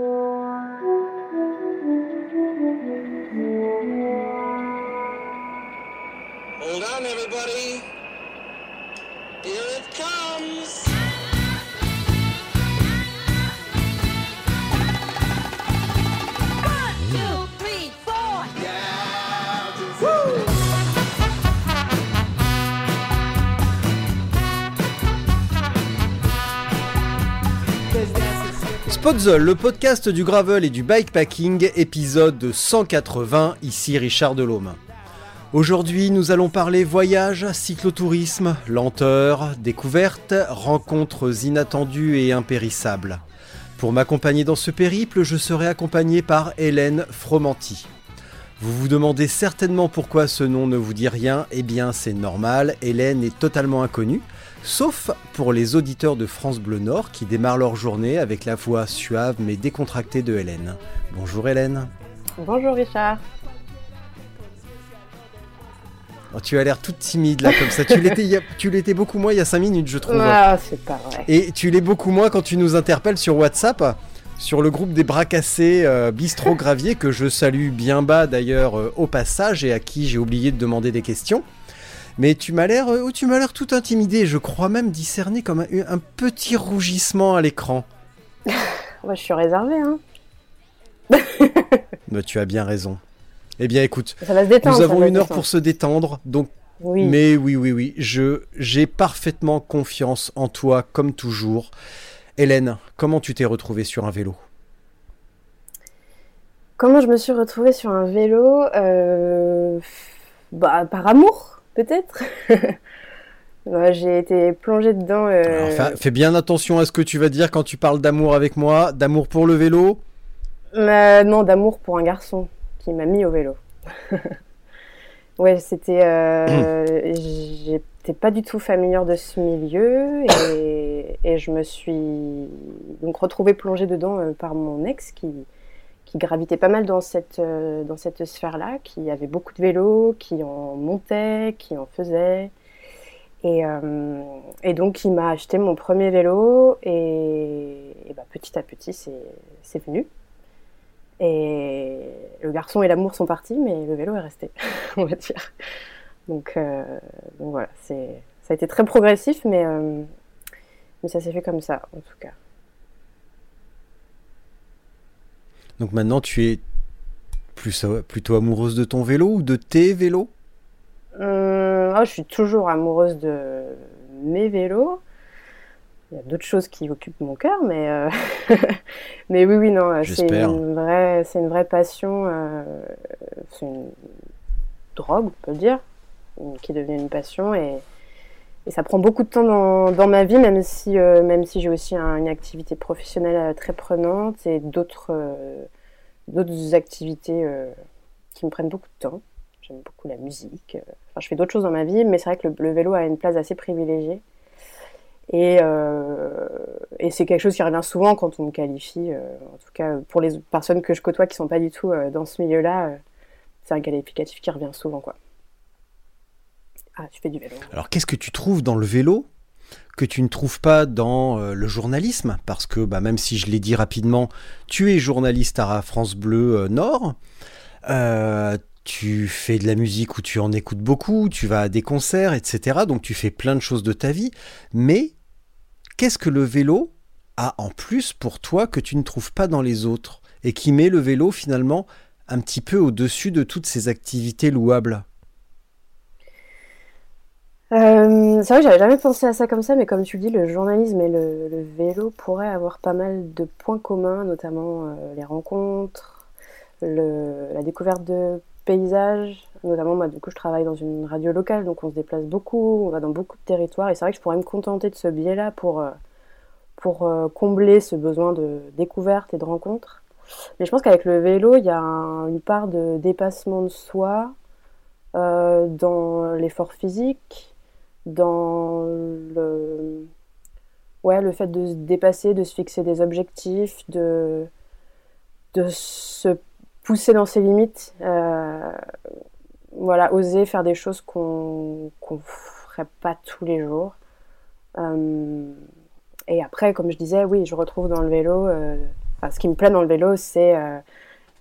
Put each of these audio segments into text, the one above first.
Thank you. Spotzol, le podcast du gravel et du bikepacking, épisode 180, ici Richard Delhomme. Aujourd'hui, nous allons parler voyage, cyclotourisme, lenteur, découverte, rencontres inattendues et impérissables. Pour m'accompagner dans ce périple, je serai accompagné par Hélène Fromanti. Vous vous demandez certainement pourquoi ce nom ne vous dit rien, eh bien c'est normal, Hélène est totalement inconnue, sauf pour les auditeurs de France Bleu Nord qui démarrent leur journée avec la voix suave mais décontractée de Hélène. Bonjour Hélène. Bonjour Richard. Oh, tu as l'air toute timide là comme ça. Tu l'étais, tu beaucoup moins il y a 5 minutes, je trouve. Ah, c'est pas vrai. Et tu l'es beaucoup moins quand tu nous interpelles sur WhatsApp, sur le groupe des bras cassés euh, Bistro Gravier, que je salue bien bas d'ailleurs euh, au passage et à qui j'ai oublié de demander des questions. Mais tu m'as l'air, euh, tu m'as l'air tout intimidé. Je crois même discerner comme un, un petit rougissement à l'écran. Moi, je suis réservée. Hein. Mais tu as bien raison. Eh bien, écoute, Ça va se détendre. nous avons une heure pour se détendre, donc Oui. Mais oui, oui, oui, je j'ai parfaitement confiance en toi comme toujours. Hélène, comment tu t'es retrouvée sur un vélo? Comment je me suis retrouvée sur un vélo? Euh, Bah, par amour, peut-être. J'ai été plongée dedans. euh, Alors, fais, fais bien attention à ce que tu vas dire quand tu parles d'amour avec moi, d'amour pour le vélo. euh, non, d'amour pour un garçon qui m'a mis au vélo. ouais, c'était. euh, J'étais pas du tout familière de ce milieu et, et je me suis donc retrouvée plongée dedans euh, par mon ex qui, qui gravitait pas mal dans cette, euh, dans cette sphère-là, qui avait beaucoup de vélos, qui en montait, qui en faisait. Et, euh, et donc, il m'a acheté mon premier vélo et, bah, petit à petit, c'est venu. Et le garçon et l'amour sont partis, mais le vélo est resté, on va dire. Donc, euh, donc voilà, ça a été très progressif, mais, mais ça s'est fait comme ça, en tout cas. Donc maintenant, tu es plus, plutôt amoureuse de ton vélo ou de tes vélos? Hum, ah, je suis toujours amoureuse de mes vélos. Il y a d'autres choses qui occupent mon cœur, mais, euh, mais oui, oui, non, c'est J'espère. une vraie, c'est une vraie passion, euh, c'est une drogue, on peut dire, qui devient une passion et, et ça prend beaucoup de temps dans, ma vie, même si, euh, même si j'ai aussi un- une activité professionnelle euh, très prenante et d'autres euh, d'autres activités qui me prennent beaucoup de temps. J'aime beaucoup la musique. Enfin, je fais d'autres choses dans ma vie, mais c'est vrai que le, vélo a une place assez privilégiée. Et, c'est quelque chose qui revient souvent quand on me qualifie. en tout cas, pour les personnes que je côtoie qui sont pas du tout dans ce milieu-là, c'est un qualificatif qui revient souvent, quoi. Ah, fais du vélo. Alors qu'est-ce que tu trouves dans le vélo que tu ne trouves pas dans euh, le journalisme? Parce que bah, même si je l'ai dit rapidement, tu es journaliste à France Bleu euh, Nord. Euh, tu fais de la musique où tu en écoutes beaucoup, tu vas à des concerts, etc. Donc tu fais plein de choses de ta vie. Mais qu'est-ce que le vélo a en plus pour toi que tu ne trouves pas dans les autres et qui met le vélo finalement un petit peu au-dessus de toutes ces activités louables? Euh, c'est vrai que j'avais jamais pensé à ça comme ça, mais comme tu le dis, le journalisme et le, vélo pourraient avoir pas mal de points communs, notamment euh, les rencontres, la découverte de paysages. Notamment, moi, du coup, je travaille dans une radio locale, donc on se déplace beaucoup, on va dans beaucoup de territoires, et c'est vrai que je pourrais me contenter de ce biais-là pour, euh, pour combler ce besoin de découverte et de rencontre. Mais je pense qu'avec le vélo, il y a un- une part de dépassement de soi dans l'effort physique, dans le, ouais, le fait de se dépasser, de se fixer des objectifs, de, de se pousser dans ses limites. euh, voilà, oser faire des choses qu'on qu'on ferait pas tous les jours. Euh, et après, comme je disais, oui, je retrouve dans le vélo, euh, ce qui me plaît dans le vélo, c'est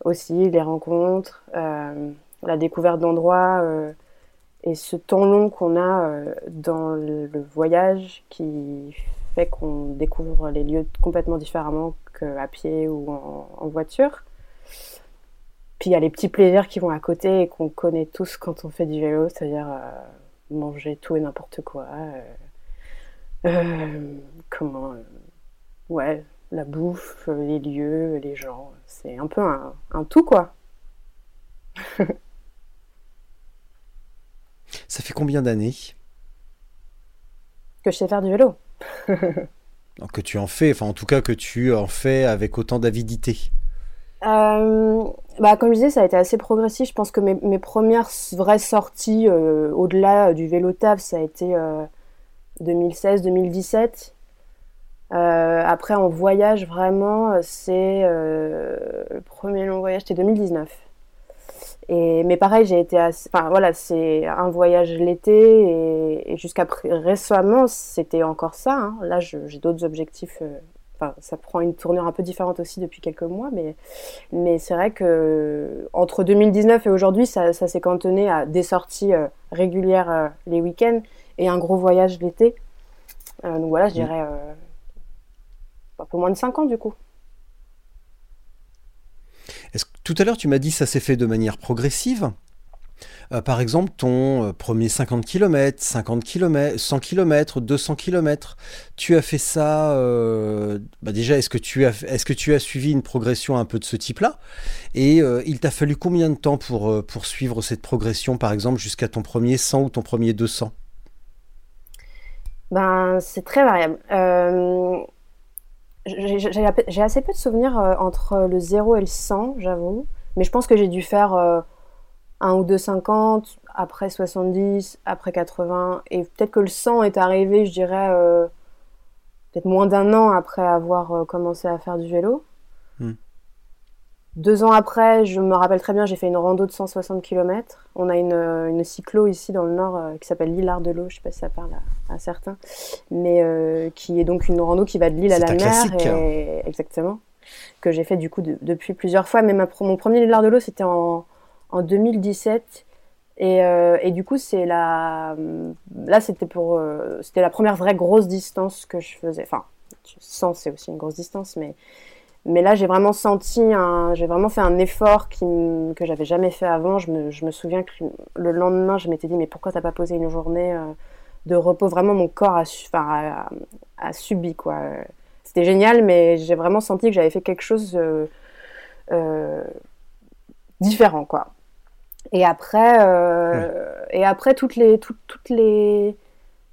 aussi les rencontres, la découverte d'endroits et ce temps long qu'on a euh, dans le, voyage qui fait qu'on découvre les lieux complètement différemment qu'à pied ou en, voiture. Puis il y a les petits plaisirs qui vont à côté et qu'on connaît tous quand on fait du vélo, c'est-à-dire euh, manger tout et n'importe quoi. euh, comment. ouais, la bouffe, les lieux, les gens. C'est un peu un tout, quoi. Ça fait combien d'années Que je sais faire du vélo. que tu en fais, enfin en tout cas que tu en fais avec autant d'avidité Euh, bah, comme je disais, ça a été assez progressif. Je pense que mes, mes premières vraies sorties euh, au-delà du vélo taf, ça a été 2016-2017. Euh, après, en voyage, vraiment, euh, c'est euh, le premier long voyage, c'était 2019. Et, mais pareil, j'ai été assez, enfin voilà, c'est un voyage l'été et, et jusqu'à récemment, c'était encore ça. hein. Là, j'ai d'autres objectifs. euh, Enfin, ça prend une tournure un peu différente aussi depuis quelques mois, mais mais c'est vrai que entre 2019 et aujourd'hui, ça, ça s'est cantonné à des sorties euh, régulières euh, les week-ends et un gros voyage l'été. Donc voilà, je dirais euh, un peu moins de 5 ans du coup. Est-ce que tout à l'heure tu m'as dit ça s'est fait de manière progressive Euh, par exemple, ton euh, premier 50 km, 50 km, 100 km, 200 km, tu as fait ça. euh, bah déjà, est-ce que, tu as, suivi une progression un peu de ce type-là? Et il t'a fallu combien de temps pour, pour suivre cette progression, par exemple, jusqu'à ton premier 100 ou ton premier 200 Ben, c'est très variable. J'ai- assez peu de souvenirs euh, entre le 0 et le 100, j'avoue. Mais je pense que j'ai dû faire euh, un ou deux 50, après 70, après 80. Et peut-être que le 100 est arrivé, je dirais, euh, peut-être moins d'un an après avoir commencé à faire du vélo. Deux ans après, je me rappelle très bien, j'ai fait une rando de 160 km. On a une, euh, une cyclo ici dans le nord euh, qui s'appelle l'île de l'eau, je sais pas si ça parle à, à certains, mais euh, qui est donc une rando qui va de l'île à la mer. Et... Exactement. Que j'ai fait du coup de- depuis plusieurs fois. Mais ma, pro- mon premier l'île de l'eau, c'était en, en 2017. Et, euh, et du coup, c'est la. Là, c'était pour. euh, c'était la première vraie grosse distance que je faisais. Enfin, 100, c'est aussi une grosse distance, mais. Mais là, j'ai vraiment senti un, j'ai vraiment fait un effort qui, que j'avais jamais fait avant. Je me, je me souviens que le lendemain, je m'étais dit, mais pourquoi t'as pas posé une journée euh, de repos? Vraiment, mon corps a, enfin, a, a subi, quoi. C'était génial, mais j'ai vraiment senti que j'avais fait quelque chose euh, euh, différent, quoi. Et après, euh, et après toutes les, toutes, toutes les,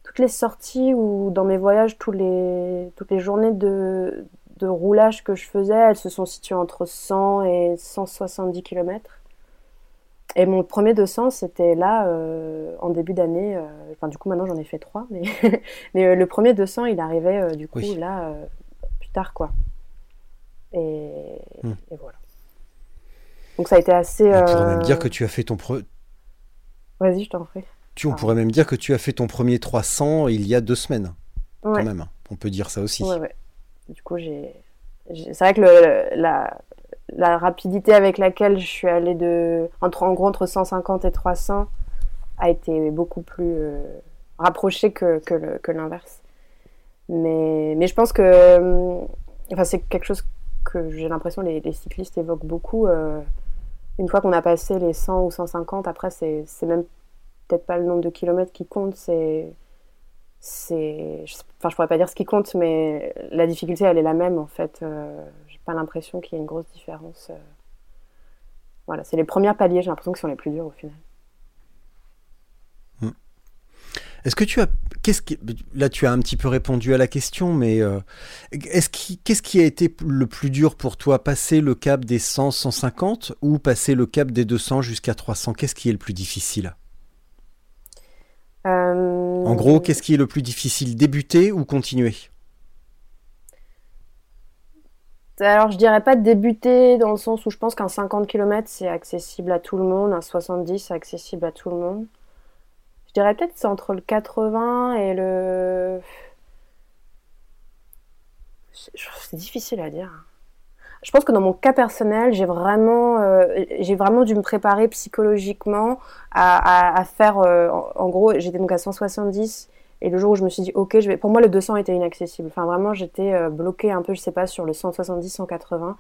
toutes les sorties ou dans mes voyages, tous les, toutes les journées de, de roulage que je faisais, elles se sont situées entre 100 et 170 km. Et mon premier 200, c'était là, euh, en début d'année. euh, Enfin, du coup, maintenant, j'en ai fait trois. Mais, mais euh, le premier 200, il arrivait, du coup, Oui. là, plus tard, quoi. Et, Hmm. et voilà. Donc, ça a été assez... On pourrait même dire que tu as fait ton pre- Vas-y, je t'en prie. tu, on Ah. pourrait même dire que tu as fait ton premier 300 il y a deux semaines, Ouais. quand même. On peut dire ça aussi. Ouais, ouais. Du coup, j'ai. C'est vrai que la, rapidité avec laquelle je suis allée de. Entre, en gros, entre 150 et 300 a été beaucoup plus euh, rapprochée que, que, l'inverse. Mais, mais je pense que. euh, Enfin, c'est quelque chose que j'ai l'impression les, les cyclistes évoquent beaucoup. euh, une fois qu'on a passé les 100 ou 150, après, c'est même peut-être pas le nombre de kilomètres qui compte, c'est c'est enfin je pourrais pas dire ce qui compte mais la difficulté elle est la même en fait. Euh, j'ai pas l'impression qu'il y ait une grosse différence euh. voilà c'est les premiers paliers j'ai l'impression que sont les plus durs au final. Est-ce que tu as qu'est-ce qui, là, tu as un petit peu répondu à la question, mais euh, est-ce qui, qu'est-ce qui a été le plus dur pour toi, passer le cap des 100, 150 ou passer le cap des 200 jusqu'à 300 Qu'est-ce qui est le plus difficile? En gros, qu'est-ce qui est le plus difficile, débuter ou continuer? Alors, je dirais pas débuter dans le sens où je pense qu'un 50 km c'est accessible à tout le monde, un 70 c'est accessible à tout le monde. Je dirais peut-être que c'est entre le 80 et le. C'est difficile à dire. Je pense que dans mon cas personnel, j'ai vraiment, euh, j'ai vraiment dû me préparer psychologiquement à, à- à faire. euh, en, gros, j'étais donc à 170 et le jour où je me suis dit, ok, je vais. Pour moi, le 200 était inaccessible. Enfin, vraiment, j'étais euh, bloquée un peu, je sais pas, sur le 170, 180.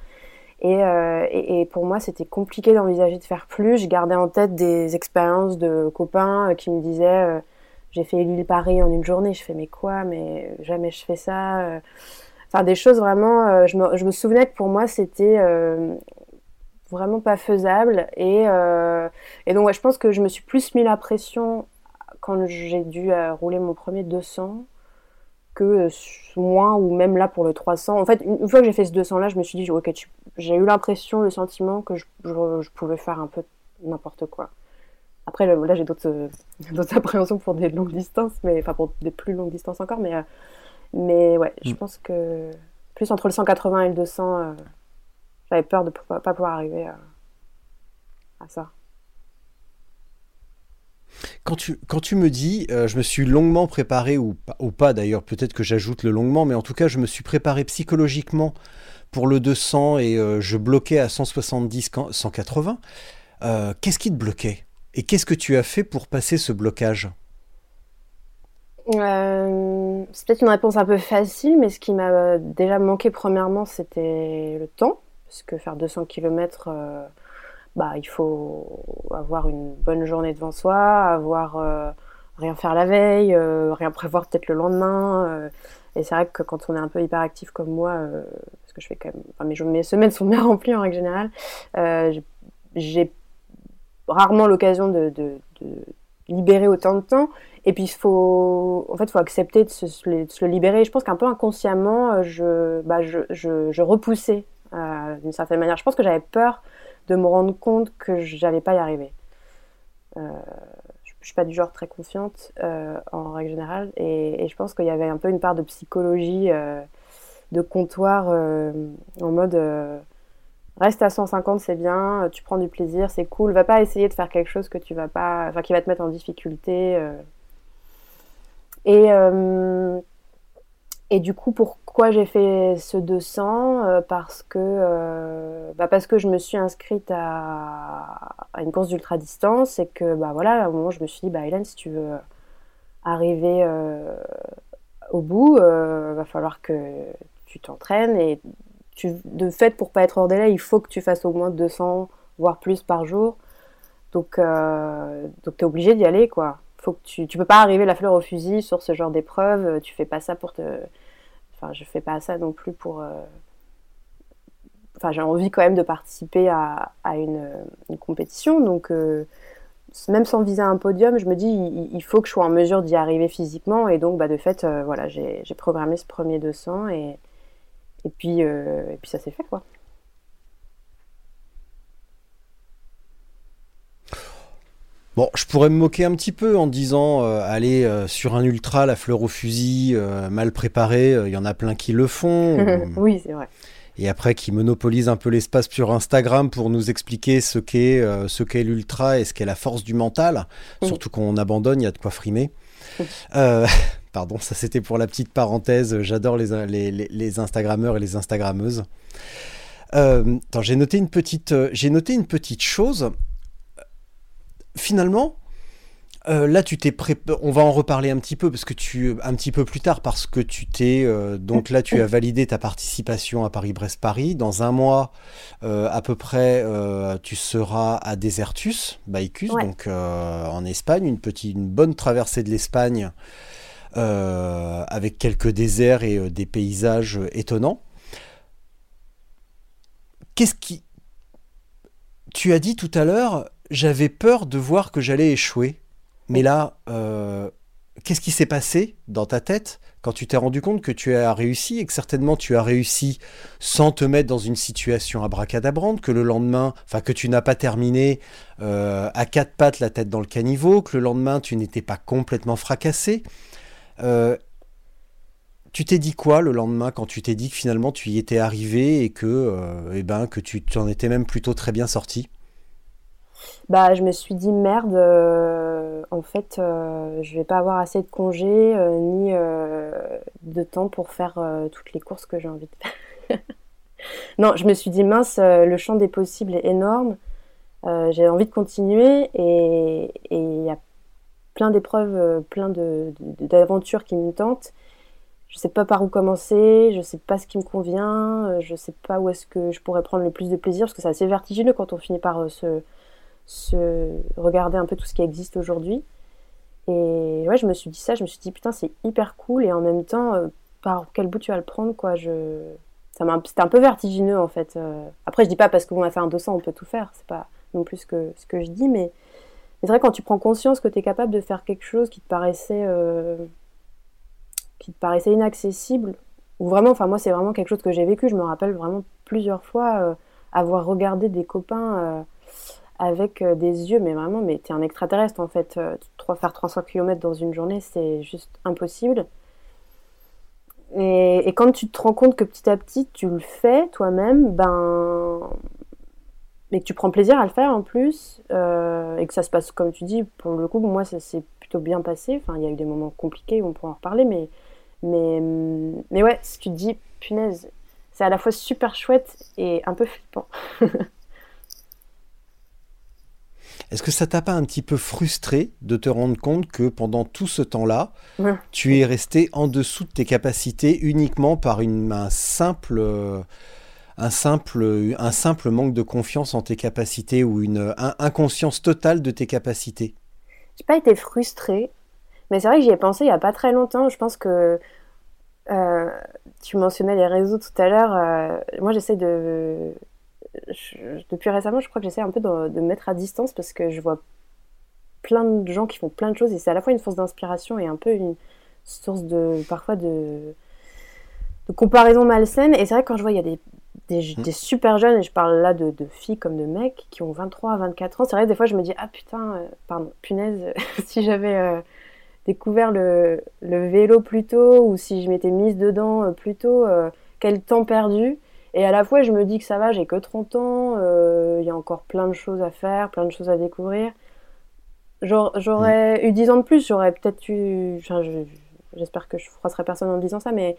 Et, euh, et, et pour moi, c'était compliqué d'envisager de faire plus. Je gardais en tête des expériences de copains euh, qui me disaient, euh, j'ai fait l'île-Paris en une journée. Je fais, mais quoi? Mais jamais je fais ça. Enfin, des choses vraiment. euh, je, me, je me souvenais que pour moi, c'était euh, vraiment pas faisable. Et, euh, et donc, ouais, je pense que je me suis plus mis la pression quand j'ai dû rouler mon premier 200 que moins ou même là pour le 300. En fait, une, fois que j'ai fait ce 200 là, je me suis dit, ok, j'ai eu l'impression, le sentiment que je, je- pouvais faire un peu n'importe quoi. Après, là, j'ai d'autres appréhensions pour des longues distances, mais enfin pour des plus longues distances encore, mais, mais ouais, je Mm. pense que plus entre le 180 et le 200, euh, j'avais peur de ne pas pouvoir arriver à, à ça. Quand tu, quand tu me dis, euh, je me suis longuement préparé, ou, pas- ou pas d'ailleurs, peut-être que j'ajoute le longuement, mais en tout cas, je me suis préparé psychologiquement pour le 200 et euh, je bloquais à 170, quand- 180. Euh, qu'est-ce qui te bloquait? Et qu'est-ce que tu as fait pour passer ce blocage? Euh, c'est peut-être une réponse un peu facile, mais ce qui m'a déjà manqué premièrement, c'était le temps, parce que faire 200 km, bah, il faut avoir une bonne journée devant soi, avoir euh, rien faire la veille, euh, rien prévoir peut-être le lendemain. euh, et c'est vrai que quand on est un peu hyperactif comme moi, euh, parce que je fais quand même, enfin, mes, semaines sont bien remplies en règle générale, euh, j'ai- rarement l'occasion de libérer autant de temps. Et puis il faut, en fait, faut accepter de se, le- libérer. Je pense qu'un peu inconsciemment, euh, je, bah, je, repoussais euh, d'une certaine manière. Je pense que j'avais peur de me rendre compte que j'allais pas y arriver. Euh, je, je suis pas du genre très confiante en règle générale, et, et je pense qu'il y avait un peu une part de psychologie de comptoir en mode. Reste à 150, c'est bien, tu prends du plaisir, c'est cool. Va pas essayer de faire quelque chose que tu vas pas, enfin, qui va te mettre en difficulté. Et, euh, et du coup, pourquoi j'ai fait ce 200 Euh, Parce que, euh, bah parce que je me suis inscrite à, à une course d'ultra distance et que, bah voilà, un moment, je me suis dit, bah Hélène, si tu veux arriver au bout, euh, va falloir que tu t'entraînes et tu, de fait, pour pas être hors délai, il faut que tu fasses au moins 200, voire plus par jour. Donc, donc tu es obligé d'y aller, quoi. Faut que tu, tu peux pas arriver la fleur au fusil sur ce genre d'épreuve. Tu fais pas ça pour te. Enfin, je fais pas ça non plus pour. euh, Enfin, j'ai envie quand même de participer à, à une, une compétition. Donc, euh, même sans viser un podium, je me dis, il, faut que je sois en mesure d'y arriver physiquement. Et donc, bah, de fait, euh, voilà, j'ai programmé ce premier 200 et, et, puis, euh, et puis ça s'est fait, quoi. Bon, je pourrais me moquer un petit peu en disant euh, aller euh, sur un ultra, la fleur au fusil, euh, mal préparé, il y en a plein qui le font. ou- oui, c'est vrai. et après qui monopolise un peu l'espace sur Instagram pour nous expliquer ce qu'est ce qu'est l'ultra et ce qu'est la force du mental. Mm. Surtout quand on abandonne, il y a de quoi frimer. Pardon, ça c'était pour la petite parenthèse. J'adore les, les, les, les Instagrammeurs et les Instagrammeuses. Attends, j'ai noté une petite, j'ai noté une petite chose. Finalement, euh, là, tu t'es pré... On va en reparler un petit peu parce que tu, un petit peu plus tard, parce que tu t'es, euh, donc là, tu as validé ta participation à Paris-Brest-Paris. Dans un mois, euh, à peu près, tu seras à Desertus, Baicus, Ouais. donc en Espagne, une petite, une bonne traversée de l'Espagne, avec quelques déserts et des paysages étonnants. Qu'est-ce qui, tu as dit tout à l'heure, j'avais peur de voir que j'allais échouer. Mais là, euh, qu'est-ce qui s'est passé dans ta tête quand tu t'es rendu compte que tu as réussi et que certainement tu as réussi sans te mettre dans une situation abracadabrante, que le lendemain, enfin que tu n'as pas terminé euh, à quatre pattes la tête dans le caniveau, que le lendemain tu n'étais pas complètement fracassé. Euh, tu t'es dit quoi le lendemain quand tu t'es dit que finalement tu y étais arrivé et que, eh ben, que tu en étais même plutôt très bien sorti? Bah, je me suis dit merde, euh, en fait, euh, je vais pas avoir assez de congés euh, ni de temps pour faire toutes les courses que j'ai envie de faire. non, je me suis dit mince, le champ des possibles est énorme. j'ai envie de continuer et il y a plein d'épreuves, plein d'aventures qui me tentent. Je sais pas par où commencer, je sais pas ce qui me convient, je sais pas où est-ce que je pourrais prendre le plus de plaisir parce que c'est assez vertigineux quand on finit par se se regarder un peu tout ce qui existe aujourd'hui. Et ouais, je me suis dit ça, je me suis dit putain, c'est hyper cool et en même temps, euh, par quel bout tu vas le prendre quoi je... C'était un peu vertigineux en fait. Euh. Après, je dis pas parce qu'on a fait un 200, on peut tout faire, c'est pas non plus que, ce que je dis, mais c'est vrai quand tu prends conscience que tu es capable de faire quelque chose qui te paraissait, euh, qui te paraissait inaccessible, ou vraiment, enfin moi c'est vraiment quelque chose que j'ai vécu, je me rappelle vraiment plusieurs fois avoir regardé des copains avec euh, des yeux, mais vraiment, mais t'es un extraterrestre en fait. Euh, faire 300 km dans une journée, c'est juste impossible. Et, quand tu te rends compte que petit à petit tu le fais toi-même, ben, et que tu prends plaisir à le faire en plus, euh, et que ça se passe comme tu dis, pour le coup, moi ça s'est plutôt bien passé. Enfin, il y a eu des moments compliqués, on pourra en reparler, mais, mais, mais ouais, si tu te dis, punaise, c'est à la fois super chouette et un peu flippant. Est-ce que ça t'a pas un petit peu frustré de te rendre compte que pendant tout ce temps-là, tu es resté en dessous de tes capacités uniquement par une, un, simple, un, simple, un simple manque de confiance en tes capacités ou une inconscience totale de tes capacités? J'ai pas été frustrée, mais c'est vrai que j'y ai pensé il y a pas très longtemps. Je pense que euh, tu mentionnais les réseaux tout à l'heure. Euh, moi, j'essaie de depuis récemment, je crois que j'essaie un peu de, me mettre à distance parce que je vois plein de gens qui font plein de choses et c'est à la fois une source d'inspiration et un peu une source de parfois de, de comparaison malsaine. Et c'est vrai que quand je vois il y a des, des, mmh. super jeunes, et je parle là de, de, filles comme de mecs qui ont 23 à 24 ans, c'est vrai que des fois je me dis ah putain, euh, pardon, punaise, si j'avais euh, découvert le, le, vélo plus tôt ou si je m'étais mise dedans euh, plus tôt, quel temps perdu. Et à la fois, je me dis que ça va, j'ai que 30 ans, euh, il y a encore plein de choses à faire, plein de choses à découvrir. J'aurais eu 10 ans de plus, j'aurais peut-être eu. J'espère que je froisserai personne en disant ça, mais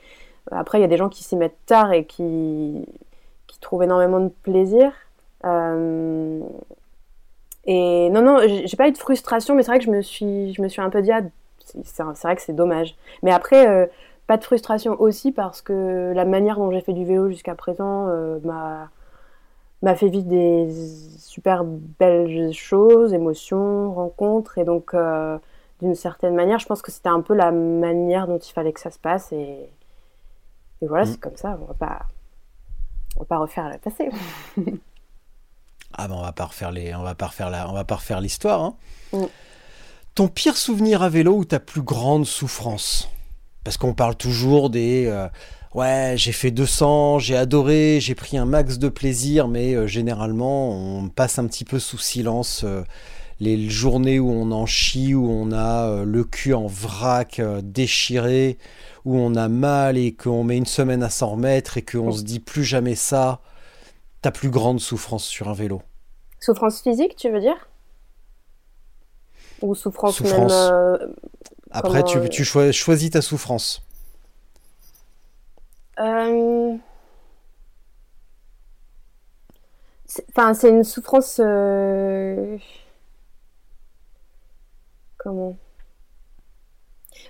après, il y a des gens qui s'y mettent tard et qui, qui trouvent énormément de plaisir. Euh, et non, non, j'ai pas eu de frustration, mais c'est vrai que je me suis, je me suis un peu dit, ah, c'est vrai que c'est dommage. Mais après, euh, pas de frustration aussi parce que la manière dont j'ai fait du vélo jusqu'à présent euh, m'a m'a fait vivre des super belles choses, émotions, rencontres et donc euh, d'une certaine manière, je pense que c'était un peu la manière dont il fallait que ça se passe et, et voilà, mm. c'est comme ça, on va pas on va pas refaire la passé. ah ben on va pas refaire les on va pas refaire la on va pas refaire l'histoire hein. mm. Ton pire souvenir à vélo ou ta plus grande souffrance? Parce qu'on parle toujours des euh, ouais, j'ai fait 200, j'ai adoré, j'ai pris un max de plaisir, mais euh, généralement, on passe un petit peu sous silence euh, les journées où on en chie, où on a le cul en vrac, déchiré, où on a mal et qu'on met une semaine à s'en remettre et qu'on se dit plus jamais ça. Ta plus grande souffrance sur un vélo. Souffrance physique, tu veux dire? Ou souffrance, même après, tu, tu choisis ta souffrance. Euh, enfin, c'est une souffrance. Euh, comment?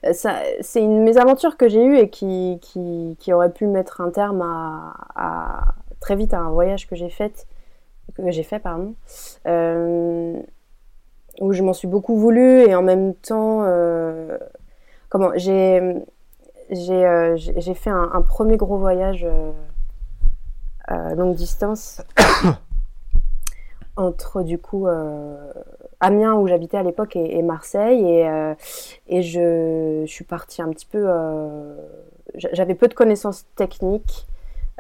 Euh, C'est une mésaventure que j'ai eue et qui, qui, qui, aurait pu mettre un terme à, à, très vite à un voyage que j'ai fait, que j'ai fait pardon où je m'en suis beaucoup voulu et en même temps, euh, comment j'ai j'ai euh, fait un, premier gros voyage euh, longue distance entre du coup Amiens où j'habitais à l'époque et, Marseille et, et je, je, suis partie un petit peu. J'avais peu de connaissances techniques.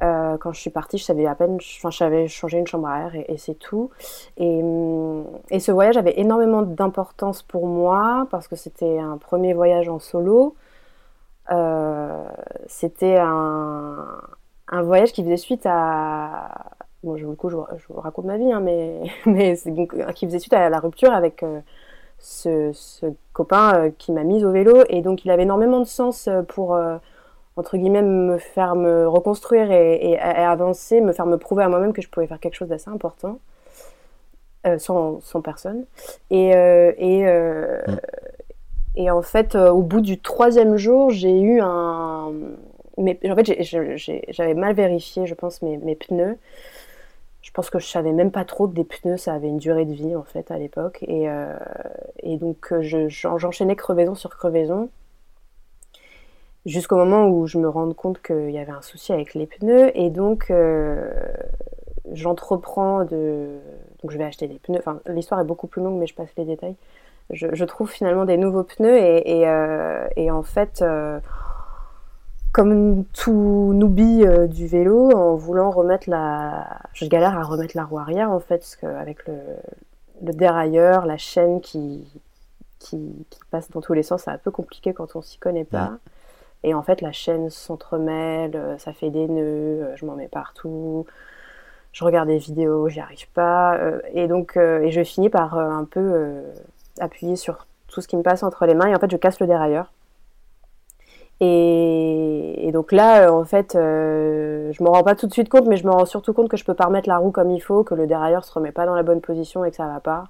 Euh, quand je suis partie, je savais à peine, enfin, j'avais changé une chambre à air et, c'est tout. Et, hum, et, ce voyage avait énormément d'importance pour moi parce que c'était un premier voyage en solo. Euh, c'était un, voyage qui faisait suite à. Bon, je, coup, je, vous raconte ma vie, hein, mais, mais qui faisait suite à la rupture avec euh, ce, copain qui m'a mise au vélo. Et donc, il avait énormément de sens pour entre guillemets, me faire me reconstruire et, avancer, me faire me prouver à moi-même que je pouvais faire quelque chose d'assez important, euh, sans, sans, personne. Et, euh, et, euh, mm. et, en fait, au bout du troisième jour, j'ai eu un. Mais, en fait, j'avais mal vérifié, je pense, mes, mes, pneus. Je pense que je savais même pas trop que des pneus, ça avait une durée de vie, en fait, à l'époque. Et, et donc, j'enchaînais crevaison sur crevaison jusqu'au moment où je me rends compte qu'il y avait un souci avec les pneus et donc euh, j'entreprends de donc je vais acheter des pneus. Enfin l'histoire est beaucoup plus longue mais je passe les détails. Je, trouve finalement des nouveaux pneus et, euh, en fait euh, comme tout newbie du vélo en voulant remettre la je galère à remettre la roue arrière en fait parce qu'avec le, le dérailleur la chaîne qui, qui, qui passe dans tous les sens c'est un peu compliqué quand on s'y connaît pas et en fait, la chaîne s'entremêle, euh, ça fait des nœuds, euh, je m'en mets partout. Je regarde des vidéos, j'y arrive pas. Euh, et donc, et je finis par un peu appuyer sur tout ce qui me passe entre les mains. Et en fait, je casse le dérailleur. Et, donc là, en fait, je me rends pas tout de suite compte, mais je me rends surtout compte que je peux pas remettre la roue comme il faut, que le dérailleur se remet pas dans la bonne position et que ça va pas.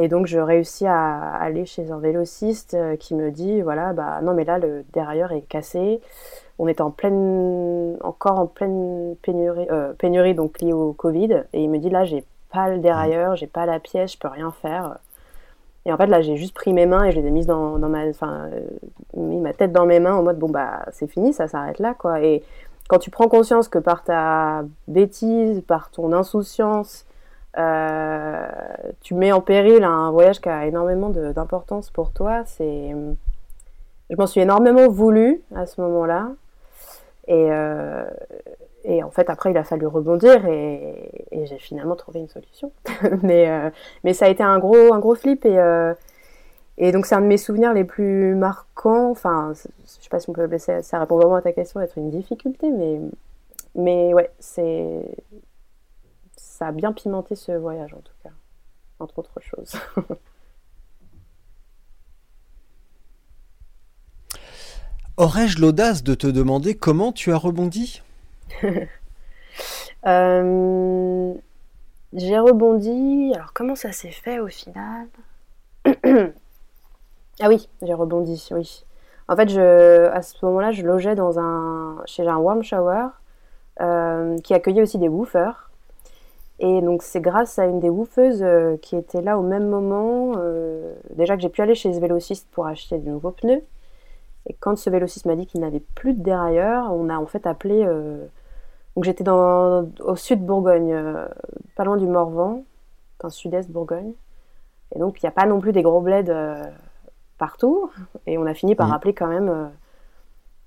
Et donc, je réussis à aller chez un vélociste euh, qui me dit voilà, bah non, mais là, le dérailleur est cassé. On est en pleine, encore en pleine pénurie, euh, pénurie donc liée au Covid. Et il me dit là, j'ai pas le dérailleur, j'ai pas la pièce, je peux rien faire. Et en fait, là, j'ai juste pris mes mains et je les ai mises dans, dans ma, enfin, euh, mis ma tête dans mes mains en mode bon bah c'est fini, ça s'arrête là quoi. Et quand tu prends conscience que par ta bêtise, par ton insouciance, tu mets en péril un voyage qui a énormément d'importance pour toi. C'est, je m'en suis énormément voulu à ce moment-là. Et, euh, en fait, après, il a fallu rebondir et, j'ai finalement trouvé une solution. mais, euh, mais ça a été un gros, un gros flip et, et donc c'est un de mes souvenirs les plus marquants. Enfin, je sais pas si on peut ça répond vraiment à ta question, être une difficulté, mais, mais ouais, c'est ça a bien pimenté ce voyage en tout cas, entre autres choses. Aurais-je l'audace de te demander comment tu as rebondi? Euh, J'ai rebondi. Alors comment ça s'est fait au final? Ah oui, j'ai rebondi, oui. En fait, je, à ce moment-là, je logeais dans un, chez un warm shower euh, qui accueillait aussi des woofers. Et donc c'est grâce à une des woofeuses euh, qui était là au même moment, euh, déjà que j'ai pu aller chez ce vélociste pour acheter de nouveaux pneus. Et quand ce vélociste m'a dit qu'il n'avait plus de dérailleur, on a en fait appelé... Euh, donc j'étais dans, au sud Bourgogne, pas loin du Morvan, enfin sud-est Bourgogne. Et donc il n'y a pas non plus des gros bleds partout. Et on a fini par mmh. appeler quand même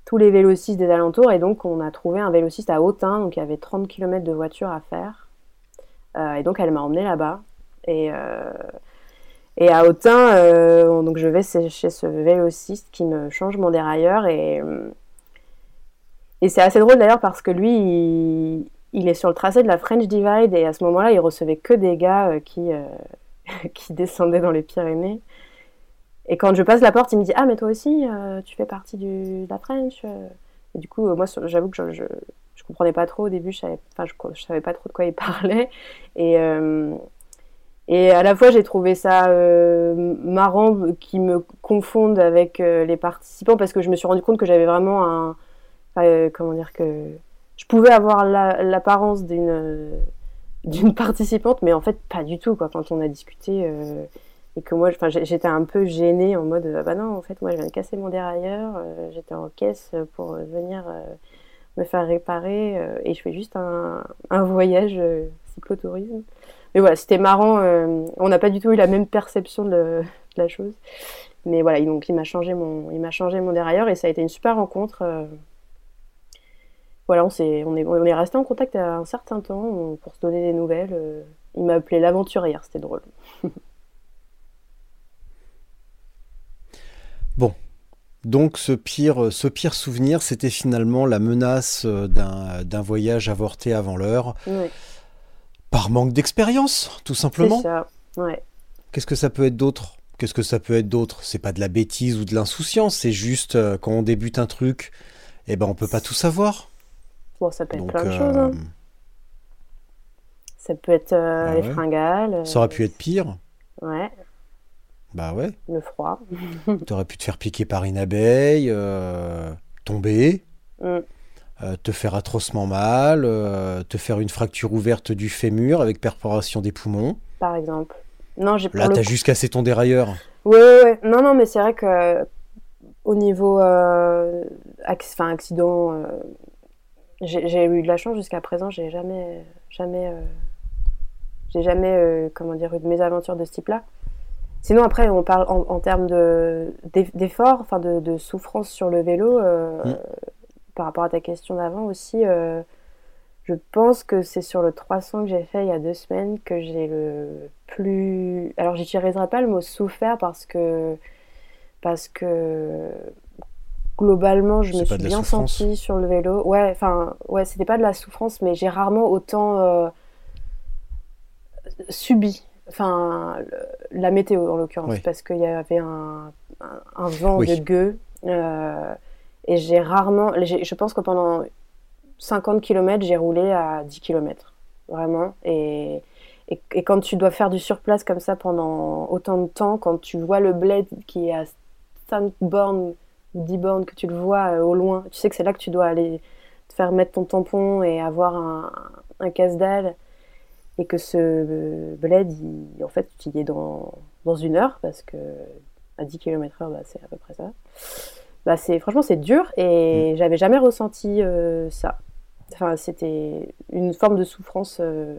tous les vélocistes des alentours. Et donc on a trouvé un vélociste à Autun, donc il y avait 30 km de voiture à faire. Euh, et donc elle m'a emmenée là-bas. Et, euh, et à Autun, euh, donc je vais chez ce vélociste qui me change mon dérailleur. Et, et c'est assez drôle d'ailleurs parce que lui, il, est sur le tracé de la French Divide et à ce moment-là, il recevait que des gars qui, qui descendaient dans les Pyrénées. Et quand je passe la porte, il me dit Ah, mais toi aussi, tu fais partie de la French Et du coup, moi, j'avoue que je comprenais pas trop au début, je savais, je, savais pas trop de quoi il parlait. Et, euh, à la fois, j'ai trouvé ça euh, marrant qu'ils me confondent avec euh, les participants parce que je me suis rendu compte que j'avais vraiment un. comment dire que. Je pouvais avoir l'apparence d'une d'une participante, mais en fait, pas du tout, quoi, quand on a discuté. et que moi, j'étais un peu gênée en mode, ah bah non, en fait, moi, je viens de casser mon dérailleur, j'étais en caisse pour venir me faire réparer euh, et je fais juste un, un voyage euh, cyclotourisme. mais voilà, c'était marrant. euh, on n'a pas du tout eu la même perception de, la chose. Mais voilà, il- donc il m'a changé mon, il m'a changé mon dérailleur et ça a été une super rencontre. Voilà, on s'est, on est, on est resté en contact un certain temps pour se donner des nouvelles. Il m'a appelé l'aventurière, c'était drôle. Donc ce pire, ce pire souvenir, c'était finalement la menace euh, d'un voyage avorté avant l'heure, par manque d'expérience, tout c'est simplement. ça. Ouais. Qu'est-ce que ça peut être d'autre? Qu'est-ce que ça peut être d'autre? C'est pas de la bêtise ou de l'insouciance, c'est juste euh, quand on débute un truc, eh ben on peut pas tout savoir. Bon, ça peut être Donc plein de euh, choses. hein. Ça peut être euh, Ah les fringales. ça aurait pu être pire. euh, Ouais, Bah ouais. le froid. T'aurais pu te faire piquer par une abeille, euh, tomber, Mm. euh, te faire atrocement mal, euh, te faire une fracture ouverte du fémur avec perforation des poumons. par exemple. Non, j'ai Là, t'as coup- juste cassé ton dérailleur. Ouais, ouais, ouais. Non, non, mais c'est vrai que au niveau enfin, accident, j'ai eu de la chance jusqu'à présent. J'ai jamais, jamais, j'ai jamais, comment dire, eu de mésaventures de ce type-là. Sinon, après, on parle en, en termes de d'eff- d'effort, enfin de, de souffrance sur le vélo. euh, Mm. Par rapport à ta question d'avant aussi, euh, je pense que c'est sur le 300 que j'ai fait il y a deux semaines que j'ai le plus. Alors, j'utiliserai pas le mot souffert parce que parce que globalement, je me suis de bien souffrance. sentie sur le vélo. Ouais, enfin, ouais, c'était pas de la souffrance, mais j'ai rarement autant euh, subi. Enfin, le- la météo en l'occurrence, Oui. parce qu'il y avait un, un, un vent Oui. de gueux. euh, et j'ai rarement. Je pense que pendant 50 km, j'ai roulé à 10 km. Vraiment. Et, et, et quand tu dois faire du surplace comme ça pendant autant de temps, quand tu vois le bled qui est à 5 bornes ou 10 bornes, que tu le vois euh, au loin, tu sais que c'est là que tu dois aller te faire mettre ton tampon et avoir un, un casse-dalle. Et que ce bled, il- en fait, tu y es dans, dans une heure, parce que à 10 km/h, bah, c'est à peu près ça. Bah, c'est, franchement, c'est dur et j'avais jamais ressenti euh, ça. Enfin, c'était une forme de souffrance. euh,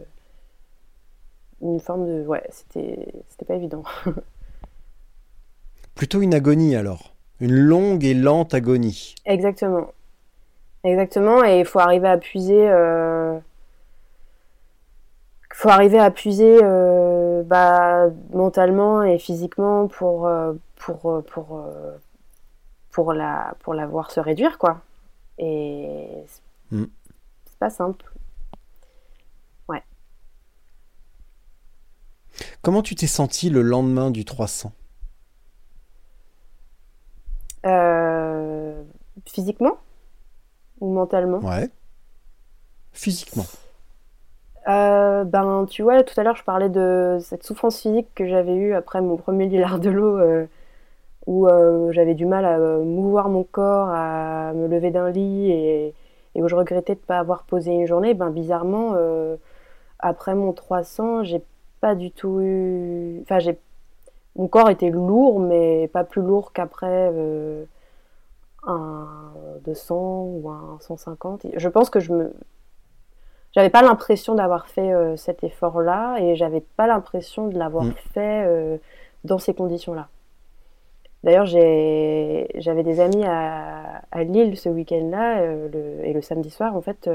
une forme de. Ouais, c'était, c'était pas évident. Plutôt une agonie alors. Une longue et lente agonie. Exactement. Exactement, et il faut arriver à puiser. euh, faut arriver à puiser euh, bah, mentalement et physiquement pour, euh, pour, euh, pour, euh, pour, la, pour la voir se réduire, quoi. Et c'est Mm. c'est pas simple. Comment tu t'es senti le lendemain du 300 Euh, physiquement ou mentalement? Ouais. Physiquement. Euh, ben, tu vois, tout à l'heure, je parlais de cette souffrance physique que j'avais eue après mon premier lilar de l'eau, où euh, j'avais du mal à euh, mouvoir mon corps, à me lever d'un lit, et, où je regrettais de ne pas avoir posé une journée. Ben, bizarrement, euh, après mon 300, j'ai pas du tout eu. Enfin, j'ai. Mon corps était lourd, mais pas plus lourd qu'après un 200 ou un 150. Je pense que je me, j'avais pas l'impression d'avoir fait euh, cet effort-là et j'avais pas l'impression de l'avoir Mm. fait euh, dans ces conditions-là. D'ailleurs, j'avais des amis à, à Lille ce week-end-là euh, et le samedi soir, en fait,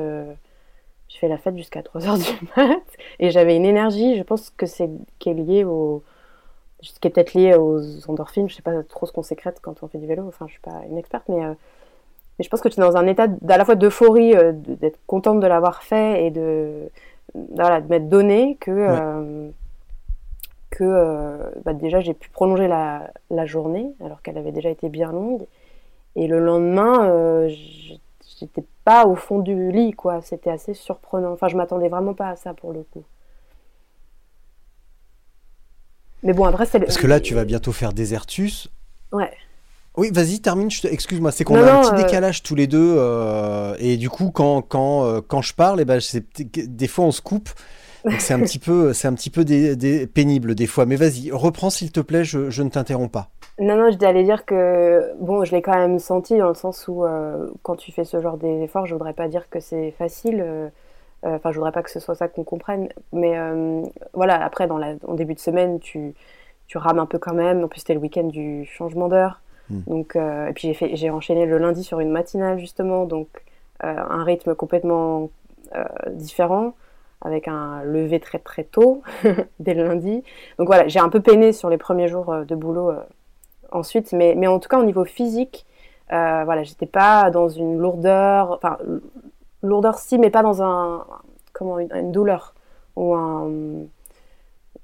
j'ai fait la fête jusqu'à 3h du mat et j'avais une énergie, je pense que c'est qui est au qui est peut-être lié aux endorphines, je sais pas trop ce qu'on sécrète quand on fait du vélo, enfin je suis pas une experte, mais mais je pense que tu es dans un état à la fois d'euphorie, euh, d'être contente de l'avoir fait et de, voilà, de m'être donné que, euh, que euh, bah, déjà j'ai pu prolonger la, la journée alors qu'elle avait déjà été bien longue. Et le lendemain, j'étais pas au fond du lit, quoi. C'était assez surprenant. Enfin, je m'attendais vraiment pas à ça pour le coup. Mais bon, après, c'est Parce que là, tu vas bientôt faire Désertus. Ouais. Oui, vas-y, termine. te- Excuse-moi, c'est qu'on a un petit euh, décalage tous les deux. euh, et du coup, quand, quand, euh, quand je parle, eh ben, des fois, on se coupe. Donc c'est un petit peu, c'est un petit peu des- des- pénible des fois. Mais vas-y, reprends s'il te plaît, je, je ne t'interromps pas. Non, non, je allais dire que, bon, je l'ai quand même senti dans le sens où, euh, quand tu fais ce genre d'effort, je voudrais pas dire que c'est facile. euh, Euh, Enfin, je voudrais pas que ce soit ça qu'on comprenne. Mais euh, voilà, après, dans la, en début de semaine, tu, tu rames un peu quand même. En plus, c'était le week-end du changement d'heure. Mm. Donc, euh, et puis j'ai enchaîné le lundi sur une matinale justement, donc euh, un rythme complètement euh, différent, avec un lever très très tôt dès le lundi. Donc voilà, j'ai un peu peiné sur les premiers jours de boulot ensuite, mais, mais en tout cas au niveau physique, voilà, j'étais pas dans une lourdeur, enfin lourdeur si, mais pas dans un comment une, une douleur ou un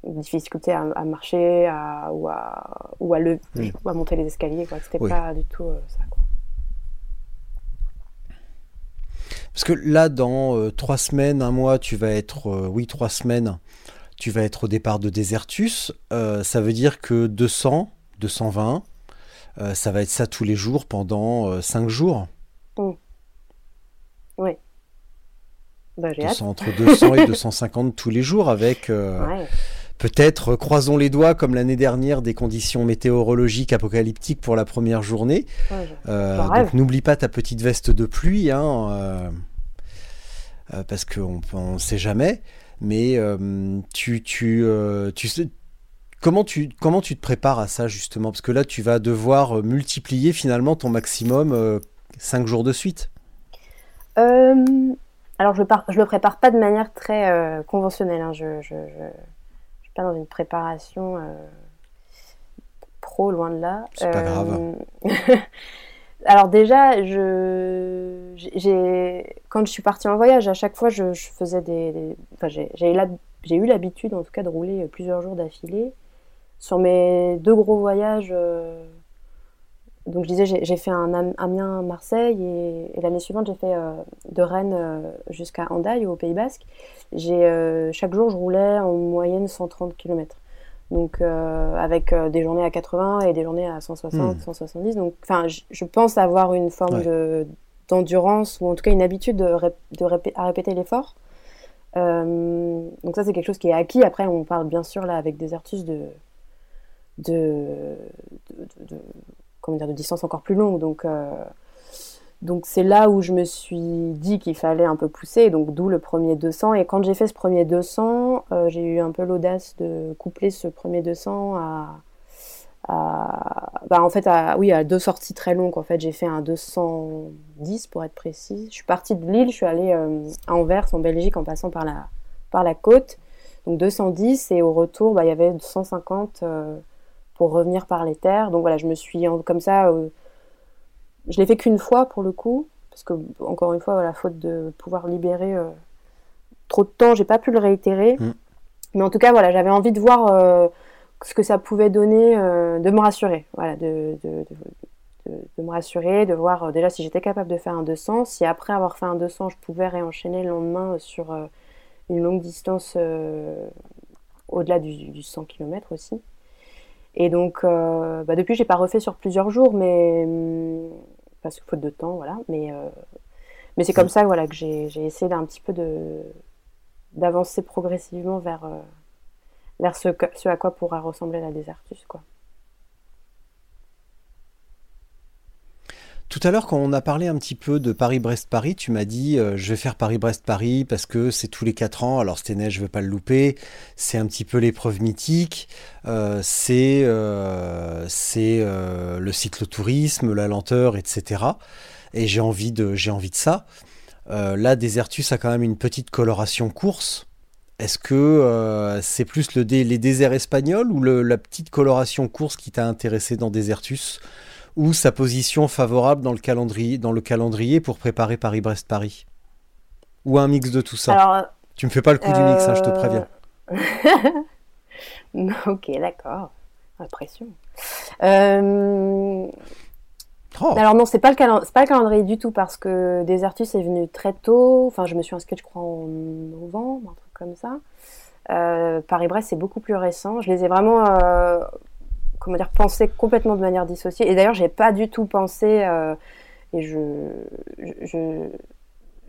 difficulté à, à marcher à, ou à ou à le Oui. ou à monter les escaliers. C'était Oui. pas du tout euh, ça quoi. Parce que là, dans euh, trois semaines, un mois, tu vas être, euh, oui, trois semaines, tu vas être au départ de Desertus. Ça veut dire que 200, 220, euh, ça va être ça tous les jours pendant cinq jours. Bah, j'ai hâte. 200, entre 200 et 250 tous les jours avec Ouais. Peut-être, croisons les doigts, comme l'année dernière, des conditions météorologiques apocalyptiques pour la première journée. Ouais, Euh, donc n'oublie pas ta petite veste de pluie, hein, euh, euh, parce qu'on ne sait jamais. Mais tu, tu, tu sais, comment, tu, comment tu te prépares à ça justement? Parce que là, tu vas devoir multiplier finalement ton maximum 5 jours de suite. Alors je pars, je le prépare pas de manière très conventionnelle. hein. Je, je, je, je suis pas dans une préparation euh, pro loin de là. C'est pas grave. alors déjà, je, j'ai, quand je suis partie en voyage, à chaque fois, je, je faisais des, des- enfin, j'ai, j'ai eu l'habitude, en tout cas, de rouler plusieurs jours d'affilée. Sur mes deux gros voyages, euh, donc je disais, j'ai fait un Am- Amiens-Marseille et, et l'année suivante, j'ai fait euh, de Rennes euh, jusqu'à Hendaye, au Pays Basque. J'ai, euh, chaque jour, je roulais en moyenne 130 km. Donc, euh, avec euh, des journées à 80 et des journées à 160, Hmm. 170. Donc, enfin, je, pense avoir une forme Ouais. de, d'endurance ou en tout cas une habitude de, rép- de répé- à répéter l'effort. Euh, donc ça, c'est quelque chose qui est acquis. Après, on parle bien sûr là avec des artus de, de, de, de- de- comment dire, de distance encore plus longue. Donc, euh, donc c'est là où je me suis dit qu'il fallait un peu pousser. Donc d'où le premier 200. Et quand j'ai fait ce premier 200, euh, j'ai eu un peu l'audace de coupler ce premier 200 à, bah, en fait, à, oui, à deux sorties très longues. En fait, j'ai fait un 210 pour être précis. Je suis partie de Lille, je suis allée euh, à Anvers en Belgique en passant par la, par la côte. Donc 210 et au retour, bah, il y avait 150 euh, pour revenir par les terres. Donc voilà, je me suis comme ça. Je l'ai fait qu'une fois pour le coup, parce que encore une fois, voilà, faute de pouvoir libérer euh, trop de temps, j'ai pas pu le réitérer. Mm. Mais en tout cas, voilà, j'avais envie de voir euh, ce que ça pouvait donner, euh, de me rassurer, voilà, de, de, de, de- de me rassurer, de voir déjà si j'étais capable de faire un 200, si après avoir fait un 200, je pouvais réenchaîner le lendemain sur une longue distance au-delà du, du 100 km aussi. Et donc, euh, bah, depuis, j'ai pas refait sur plusieurs jours, mais hum, parce que faute de temps, voilà. Mais, euh, mais c'est comme ça, voilà, que j'ai essayé d'un petit peu d'avancer progressivement vers euh, vers ce, ce à quoi pourra ressembler la Desertus, quoi. Tout à l'heure, quand on a parlé un petit peu de Paris-Brest-Paris, tu m'as dit euh, je vais faire Paris-Brest-Paris parce que c'est tous les 4 ans. Alors, neige, je veux pas le louper. C'est un petit peu l'épreuve mythique. Euh, c'est euh, c'est le cyclotourisme, la lenteur, etc. Et j'ai envie de, envie de ça. Là, Desertus a quand même une petite coloration course. Est-ce que c'est plus le les déserts espagnols ou la petite coloration course qui t'a intéressé dans Desertus ou sa position favorable dans le calendrier, dans le calendrier pour préparer Paris-Brest-Paris Ou un mix de tout ça? Alors, Tu me fais pas le coup du mix, hein, je te euh, préviens. ok, d'accord. La pression. Euh, Oh, Alors non, c'est pas le calen- c'est pas le calendrier du tout parce que Desertus est venu très tôt. Enfin, je me suis inscrite, je crois, en novembre, un truc comme ça. Euh, Paris-Brest, c'est beaucoup plus récent. Je les ai vraiment, euh, comment dire, pensés complètement de manière dissociée. Et d'ailleurs, j'ai pas du tout pensé. euh, et je, je, je,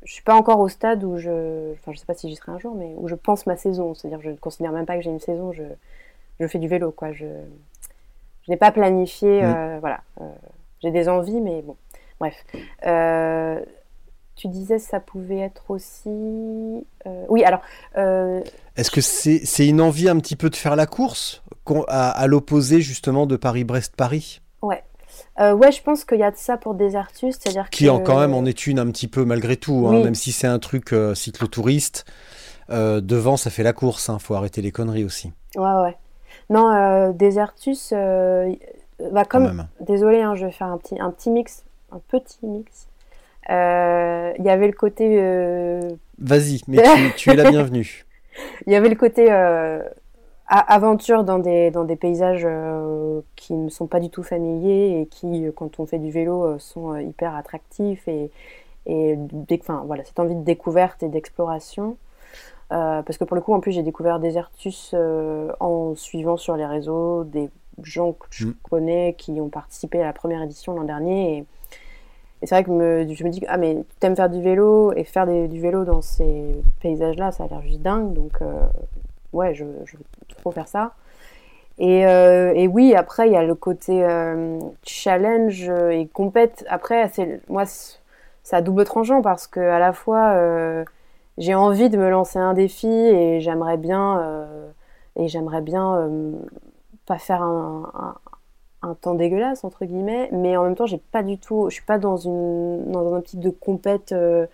je suis pas encore au stade où je, enfin, je sais pas si j'y serai un jour, mais où je pense ma saison. C'est-à-dire, je ne considère même pas que j'ai une saison. Je, je fais du vélo, quoi. Je, je n'ai pas planifié, Mm. euh, voilà. Euh, j'ai des envies, mais bon, bref. Tu disais ça pouvait être aussi. euh, Oui, alors. euh, Est-ce que c'est une envie un petit peu de faire la course à, à l'opposé justement de Paris-Brest-Paris? Euh, ouais, je pense qu'il y a de ça pour Desertus, c'est-à-dire Qui que. en quand même en est une un petit peu malgré tout, hein, Oui. même si c'est un truc cyclotouriste. devant, ça fait la course, hein, faut arrêter les conneries aussi. Ouais, ouais. Non, Desertus, bah, comme. même. Désolée, hein, je vais faire un petit, un petit mix, un petit mix. Euh, Il y avait le côté euh, Vas-y, mais tu, tu es la bienvenue. Il y avait le côté euh, aventure dans des, dans des paysages euh, qui ne sont pas du tout familiers et qui, euh, quand on fait du vélo, euh, sont euh, hyper attractifs et, et enfin, voilà, cette envie de découverte et d'exploration. Euh, parce que pour le coup, en plus, j'ai découvert Desertus euh, en suivant sur les réseaux des gens que je Mm. connais qui ont participé à la première édition l'an dernier. Et, c'est vrai que je me dis, ah mais tu aimes faire du vélo et faire du vélo dans ces paysages-là, ça a l'air juste dingue. Donc, euh, ouais, je, veux trop faire ça. Et, euh, et oui, après, il y a le côté euh, challenge et compète. Après, moi, c'est à double tranchant parce que à la fois, j'ai envie de me lancer un défi et j'aimerais bien, et j'aimerais bien pas faire un, un temps dégueulasse entre guillemets, mais en même temps, j'ai pas du tout, je suis pas dans une dans un optique de compète. euh,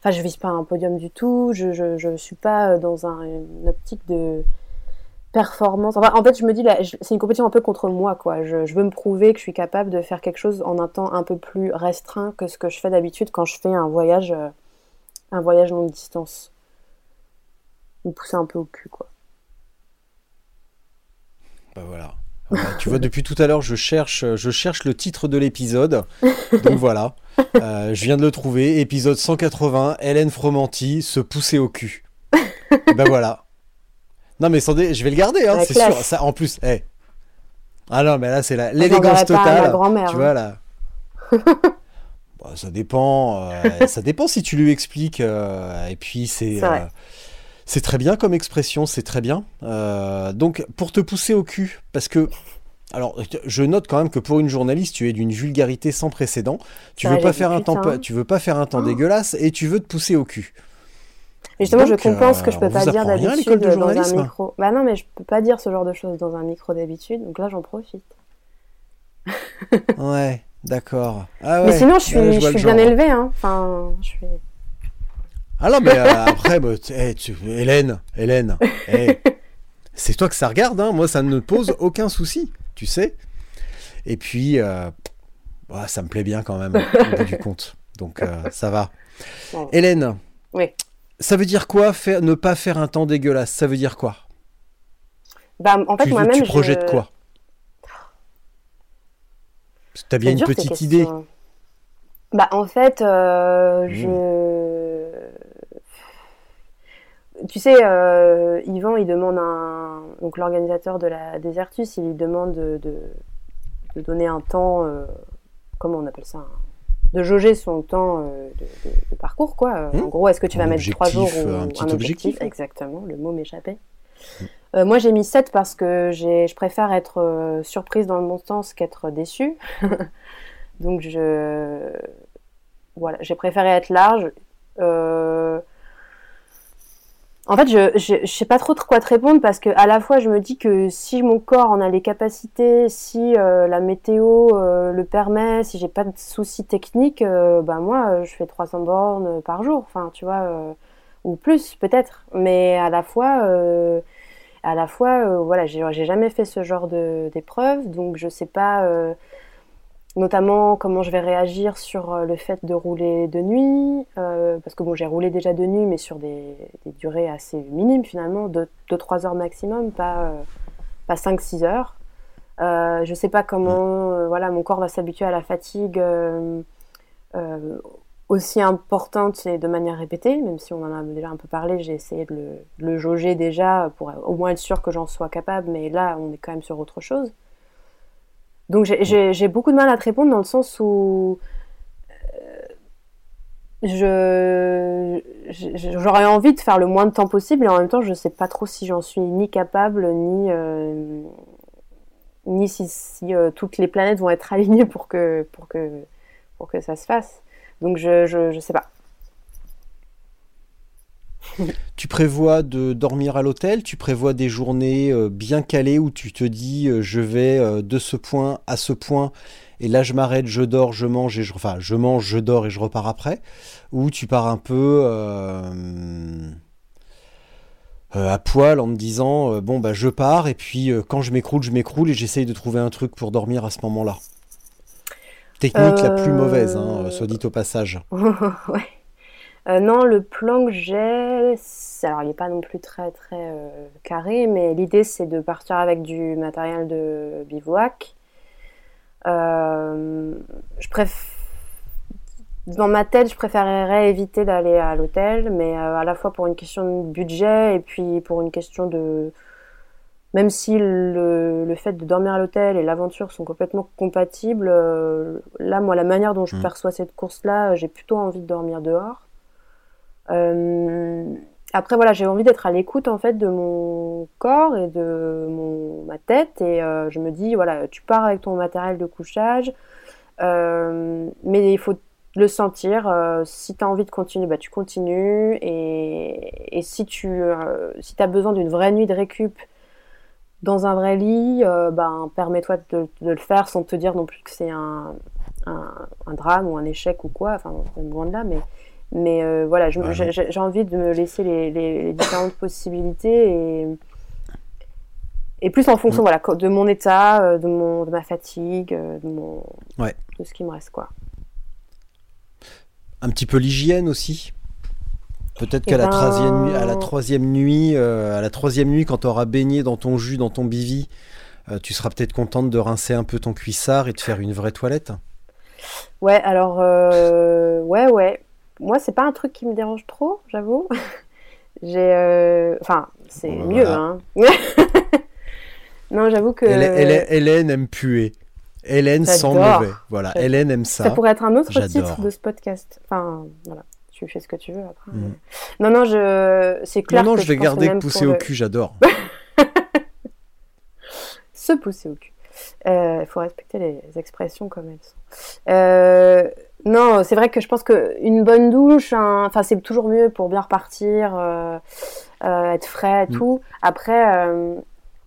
Enfin, je vise pas un podium du tout. Je je, suis pas dans un, une optique de performance. Enfin, en fait, je me dis, là, je- c'est une compétition un peu contre moi, quoi. Je, je veux me prouver que je suis capable de faire quelque chose en un temps un peu plus restreint que ce que je fais d'habitude quand je fais un voyage, euh, un voyage longue distance. Me pousser un peu au cul, quoi. Bah voilà. Tu vois, depuis tout à l'heure, je cherche, je cherche le titre de l'épisode. Donc voilà, Euh, je viens de le trouver. Épisode 180, Hélène Fromanti se pousser au cul. bah voilà. Non mais sans dé- je vais le garder, hein, c'est sûr. Ça, en plus, eh. Ah non, mais là c'est l'élégance pas totale. Tu hein. vois là. Bah, ça dépend. euh, ça dépend si tu lui expliques. euh, et puis c'est. C'est très bien comme expression, c'est très bien. Euh, donc, pour te pousser au cul, parce que. Alors, je note quand même que pour une journaliste, tu es d'une vulgarité sans précédent. Tu veux pas faire un temps, tu veux pas faire un temps Oh. dégueulasse et tu veux te pousser au cul. Et justement, Donc, je compense que je euh, peux pas dire d'habitude dans un micro. Bah non, mais je peux pas dire ce genre de choses dans un micro d'habitude, donc là j'en profite. Ouais, d'accord. Ah mais sinon, je suis, ouais, je vois le suis bien élevée, hein. Enfin, je suis. Ah non, mais euh, après, bah, tu- eh, tu- Hélène, Hélène, eh, c'est toi que ça regarde, hein. moi ça ne me pose aucun souci, tu sais. Et puis, euh, ouais, ça me plaît bien quand même, au bout du compte. Donc euh, ça va. Bon. Hélène, Oui. ça veut dire quoi faire, ne pas faire un temps dégueulasse? Ça veut dire quoi? Bah, en fait, Tu, moi-même, tu je- projettes quoi? T'as bien une dur, petite idée. Bah, en fait, euh, Mmh. je. Tu sais, euh, Yvan, il demande un. Donc, l'organisateur de la Desertus, il lui demande de, de, de donner un temps. euh, comment on appelle ça De jauger son temps euh, de, parcours, quoi. Euh, Mmh. En gros, est-ce que tu vas mettre trois jours ou un petit objectif. Exactement, le mot m'échappait. Euh, moi, j'ai mis 7 parce que je préfère être surprise dans le bon sens qu'être déçue. Donc, je. Voilà, j'ai préféré être large. Euh, En fait, je, je sais pas trop de quoi te répondre parce que à la fois, je me dis que si mon corps en a les capacités, si euh, la météo euh, le permet, si j'ai pas de soucis techniques, euh, bah moi, euh, je fais 300 bornes par jour. Enfin, tu vois, ou plus peut-être. Mais à la fois, à la fois, voilà, j'ai jamais fait ce genre d'épreuve, donc je sais pas. Notamment comment je vais réagir sur euh, le fait de rouler de nuit, euh, parce que bon, j'ai roulé déjà de nuit, mais sur des, durées assez minimes finalement, 2-3 heures maximum, pas, euh, pas 5-6 heures. Je sais pas comment voilà, mon corps va s'habituer à la fatigue aussi importante et de manière répétée, même si on en a déjà un peu parlé, j'ai essayé de le, de le jauger déjà pour au moins être sûr que j'en sois capable, mais là on est quand même sur autre chose. Donc j'ai- beaucoup de mal à te répondre dans le sens où euh, j'aurais envie de faire le moins de temps possible et en même temps je sais pas trop si j'en suis ni capable ni euh, ni si, si, euh, toutes les planètes vont être alignées pour que pour que pour que ça se fasse. Donc je je, je sais pas. Tu prévois de dormir à l'hôtel Tu prévois des journées euh, bien calées où tu te dis euh, je vais euh, de ce point à ce point et là je m'arrête, je dors, je mange et je enfin je mange, je dors et je repars après Ou tu pars un peu euh, euh, à poil en me disant euh, bon bah je pars et puis quand je m'écroule, je m'écroule et j'essaye de trouver un truc pour dormir à ce moment-là. Technique la plus mauvaise, hein, soit dit au passage. ouais. Euh, non, le plan que j'ai, alors il n'est pas non plus très très euh, carré, mais l'idée c'est de partir avec du matériel de bivouac. Euh, je préf... Dans ma tête, je préférerais éviter d'aller à l'hôtel, mais à la fois pour une question de budget et puis pour une question de... Même si le, le fait de dormir à l'hôtel et l'aventure sont complètement compatibles, là, moi, la manière dont je Mm. perçois cette course-là, j'ai plutôt envie de dormir dehors. Euh, après, voilà, j'ai envie d'être à l'écoute, en fait, de mon corps et de mon, ma tête. Et euh, je me dis, voilà, tu pars avec ton matériel de couchage, euh, mais il faut le sentir. si tu as envie de continuer, bah, tu continues. Et, et si tu si as besoin d'une vraie nuit de récup dans un vrai lit, ben, permets-toi de, le faire sans te dire non plus que c'est un, un, drame ou un échec ou quoi. Enfin, loin de là, mais, mais euh, voilà, Ouais, j'ai envie de me laisser les, les- les différentes possibilités et, et plus en fonction voilà, de mon état, euh, de, mon, de ma fatigue, euh, de, mon, Ouais. de ce qui me reste. quoi. Un petit peu l'hygiène aussi. Peut-être Eh qu'à la, ben- troisième nuit- à la troisième nuit, euh, à la troisième nuit, quand tu auras baigné dans ton jus, dans ton bivi, euh, tu seras peut-être contente de rincer un peu ton cuissard et de faire une vraie toilette. Ouais, alors, euh, ouais, ouais. Moi, c'est pas un truc qui me dérange trop, j'avoue. J'ai. euh, Enfin, c'est mieux, hein. non, j'avoue que. Hélène, aime puer. Hélène sent mauvais. Voilà. Hélène aime Ça ça. pourrait être un autre titre de ce podcast. Enfin, voilà. Tu fais ce que tu veux après. Mais- Non, non, je... c'est clair Non, non, que je vais garder pousser au le- cul, j'adore. Se pousser au cul. Il faut respecter les expressions comme elles sont. Euh, non, c'est vrai que je pense qu'une bonne douche, enfin, c'est toujours mieux pour bien repartir, euh, euh, être frais et Mm. tout. Après, euh,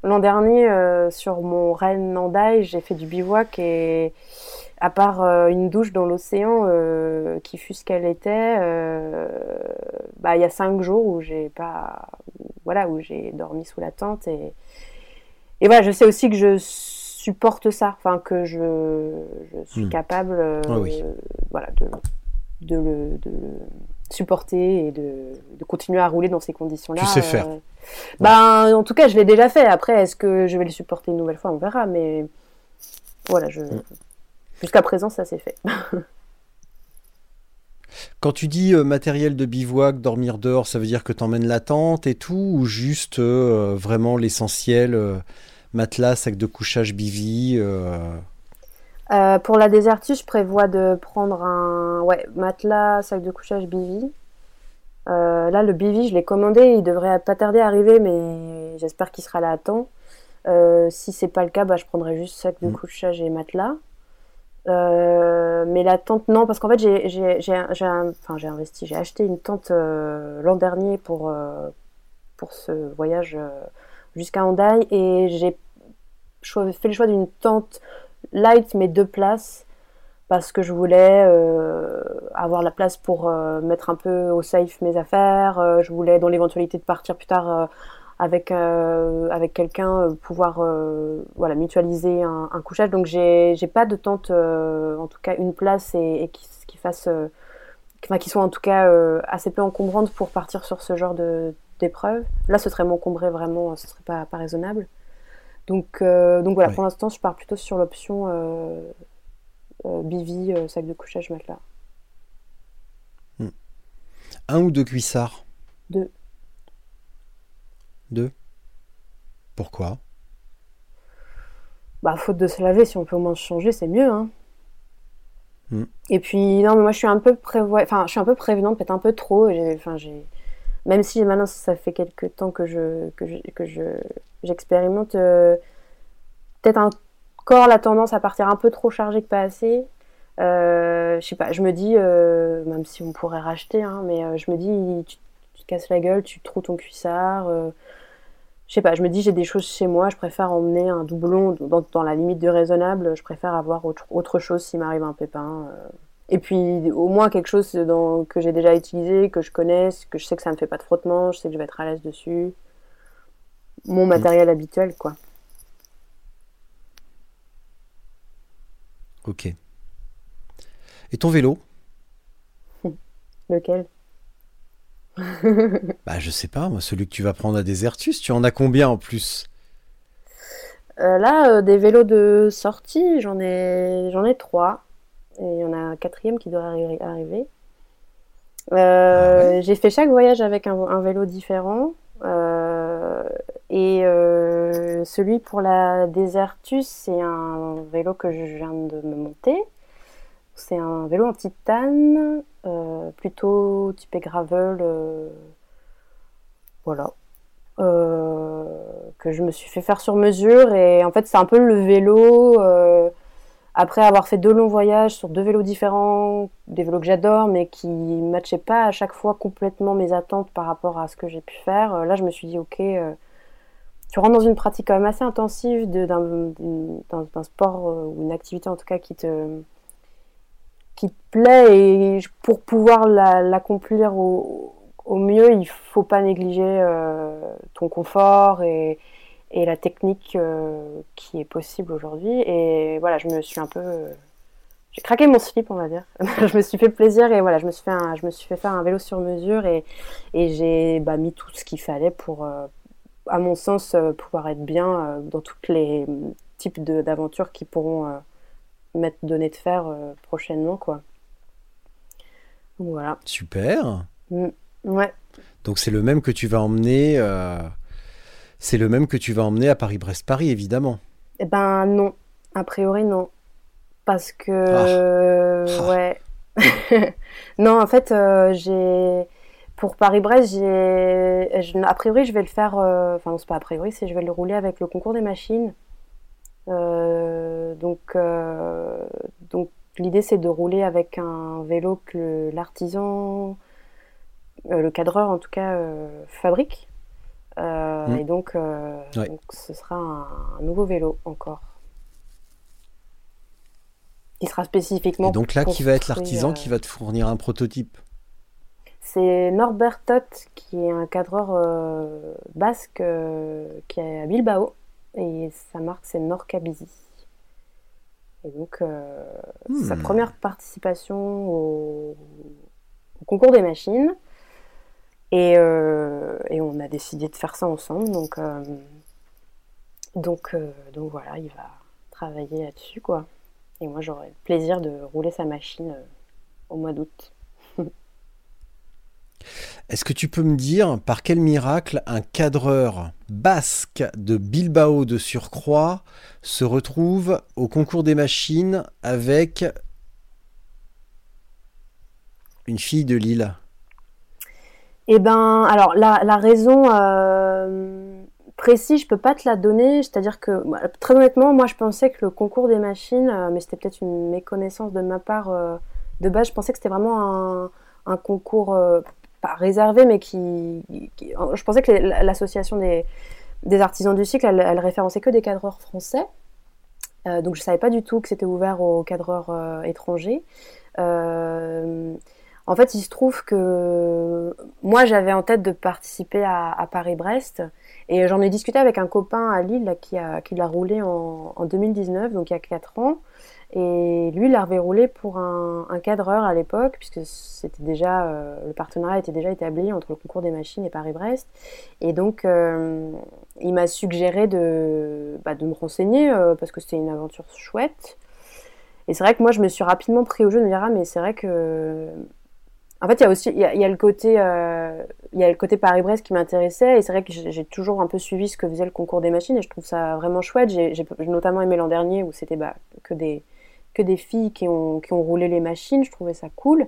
l'an dernier, euh, sur mon Rennes Nandaï, j'ai fait du bivouac et à part euh, une douche dans l'océan euh, qui fut ce qu'elle était, euh, bah, il y a cinq jours où j'ai pas, voilà, où j'ai dormi sous la tente et et voilà, je sais aussi que je supporte ça, enfin que je, je suis Hmm. capable, euh, Ah oui. voilà, de, de, le, de le supporter et de, de continuer à rouler dans ces conditions-là. Tu sais faire. Ben, en tout cas, je l'ai déjà fait. Après, est-ce que je vais le supporter une nouvelle fois? On verra. Mais voilà, je... Hmm. jusqu'à présent, ça s'est fait. Quand tu dis euh, matériel de bivouac, dormir dehors, ça veut dire que t'emmènes la tente et tout, ou juste euh, vraiment l'essentiel, euh, matelas, sac de couchage, bivy euh, Euh, pour la désertie, je prévois de prendre un ouais, matelas, sac de couchage, bivy. Euh, là, le bivy, je l'ai commandé, il devrait pas tarder à arriver, mais j'espère qu'il sera là à temps. Euh, si c'est pas le cas, bah, je prendrai juste sac de Mm. couchage et matelas. Euh, mais la tente, non, parce qu'en fait, j'ai, j'ai, j'ai, j'ai un- enfin, j'ai investi, j'ai acheté une tente l'an dernier pour, pour ce voyage jusqu'à Hendaye et j'ai fait le choix d'une tente light mais deux places parce que je voulais euh, avoir la place pour euh, mettre un peu au safe mes affaires. euh, je voulais, dans l'éventualité de partir plus tard avec, avec quelqu'un, pouvoir voilà, mutualiser un, couchage. Donc j'ai pas de tente, en tout cas une place et, qui, fasse, qui soit en tout cas assez peu encombrantes pour partir sur ce genre de d'épreuve. Là, ce serait m'encombrer vraiment, ce serait pas, pas raisonnable. Donc, euh, donc voilà, pour l'instant, je pars plutôt sur l'option euh, euh, bivy, euh, sac de couchage, matelas. Un ou deux cuissards? Deux. Deux? Pourquoi? Bah, faute de se laver, si on peut au moins se changer, c'est mieux, hein. Mm. Et puis, non, mais moi, je suis un peu prévoi... enfin, je suis un peu prévenante, peut-être un peu trop. Enfin, j'ai... Même si maintenant, ça fait quelques temps que je, que je, j'expérimente, euh, peut-être encore la tendance à partir un peu trop chargé que pas assez. Euh, je sais pas, je me dis, euh, même si on pourrait racheter, hein, mais je me dis, tu, casses la gueule, tu trouves ton cuissard. je sais pas, je me dis j'ai des choses chez moi, je préfère emmener un doublon dans, la limite du raisonnable, je préfère avoir autre, autre chose s'il m'arrive un pépin. Et puis au moins quelque chose dans- que j'ai déjà utilisé, que je connais, que je sais que ça me fait pas de frottement, je sais que je vais être à l'aise dessus. Mon matériel habituel quoi. Ok. Et ton vélo? Lequel? Bah je sais pas, moi, celui que tu vas prendre à Desertus, tu en as combien en plus? Euh, Là, euh, des vélos de sortie, j'en ai, j'en ai trois. Et il y en a un quatrième qui doit arri- arriver. Euh, J'ai fait chaque voyage avec un, un vélo différent. Euh, et euh, celui pour la Desertus, c'est un vélo que je viens de me monter. C'est un vélo en titane, plutôt typé gravel. voilà. Que je me suis fait faire sur mesure. Et en fait, c'est un peu le vélo. Après avoir fait deux longs voyages sur deux vélos différents, des vélos que j'adore, mais qui ne matchaient pas à chaque fois complètement mes attentes par rapport à ce que j'ai pu faire, euh, là je me suis dit, ok, euh, tu rentres dans une pratique quand même assez intensive d'un sport euh, ou une activité en tout cas qui te, qui te plaît. Et pour pouvoir la- l'accomplir au, au mieux, il faut pas négliger ton confort et, et la technique euh, qui est possible aujourd'hui. Et voilà, je me suis un peu. J'ai craqué mon slip, on va dire. je me suis fait plaisir et voilà, je me suis fait, un- je me suis fait faire un vélo sur mesure et, et j'ai bah, mis tout ce qu'il fallait pour, euh, à mon sens, euh, pouvoir être bien euh, dans tous les types d'aventures qui pourront euh, m'être données de faire euh, prochainement, quoi. Donc, Voilà. Super. Mm. Ouais. Donc c'est le même que tu vas emmener. C'est le même que tu vas emmener à Paris-Brest-Paris, évidemment. Eh ben non, a priori non. Parce que Ah. ouais. non, en fait, euh, j'ai pour Paris-Brest, j'ai a priori je vais le faire euh, enfin non, c'est pas a priori, c'est je vais le rouler avec le concours des machines. Euh, donc donc l'idée c'est de rouler avec un vélo que l'artisan le cadreur en tout cas fabrique. Euh, Mm. Et donc, euh, Ouais. donc ce sera un, un nouveau vélo encore. Il sera spécifiquement. Et donc là, qui va être l'artisan euh, qui va te fournir un prototype? C'est Norbert Tot, qui est un cadreur euh, basque euh, qui est à Bilbao. Et sa marque, c'est Norcabizi. Et donc, euh, c'est sa Hmm. première participation au, au concours des machines. Et, euh, et on a décidé de faire ça ensemble. Donc, euh, donc, euh, donc voilà, il va travailler là-dessus, quoi. Et moi, j'aurai le plaisir de rouler sa machine au mois d'août. Est-ce que tu peux me dire par quel miracle un cadreur basque de Bilbao de surcroît se retrouve au concours des machines avec une fille de Lille? Eh ben, alors la, raison euh, précise, je peux pas te la donner. C'est-à-dire que bah, très honnêtement, moi, je pensais que le concours des machines, euh, mais c'était peut-être une méconnaissance de ma part euh, de base. Je pensais que c'était vraiment un, concours pas réservé, mais qui, je pensais que l'association des, artisans du cycle, elle, référençait que des cadreurs français. Donc je savais pas du tout que c'était ouvert aux cadreurs étrangers. En fait, il se trouve que moi, j'avais en tête de participer à, Paris-Brest et j'en ai discuté avec un copain à Lille là, qui, l'a roulé en, en 2019, donc il y a 4 ans. Et lui, il avait roulé pour un, un cadreur à l'époque, puisque c'était déjà euh, le partenariat était déjà établi entre le concours des machines et Paris-Brest. Et donc, euh, il m'a suggéré de, bah, me renseigner euh, parce que c'était une aventure chouette. Et c'est vrai que moi, je me suis rapidement pris au jeu de me dire ah mais c'est vrai que en fait, il y a aussi il y a, le côté euh, y a le côté Paris-Brest qui m'intéressait et c'est vrai que j'ai toujours un peu suivi ce que faisait le concours des machines et je trouve ça vraiment chouette. J'ai notamment aimé l'an dernier où c'était bah, que des que des filles qui ont qui ont roulé les machines. Je trouvais ça cool.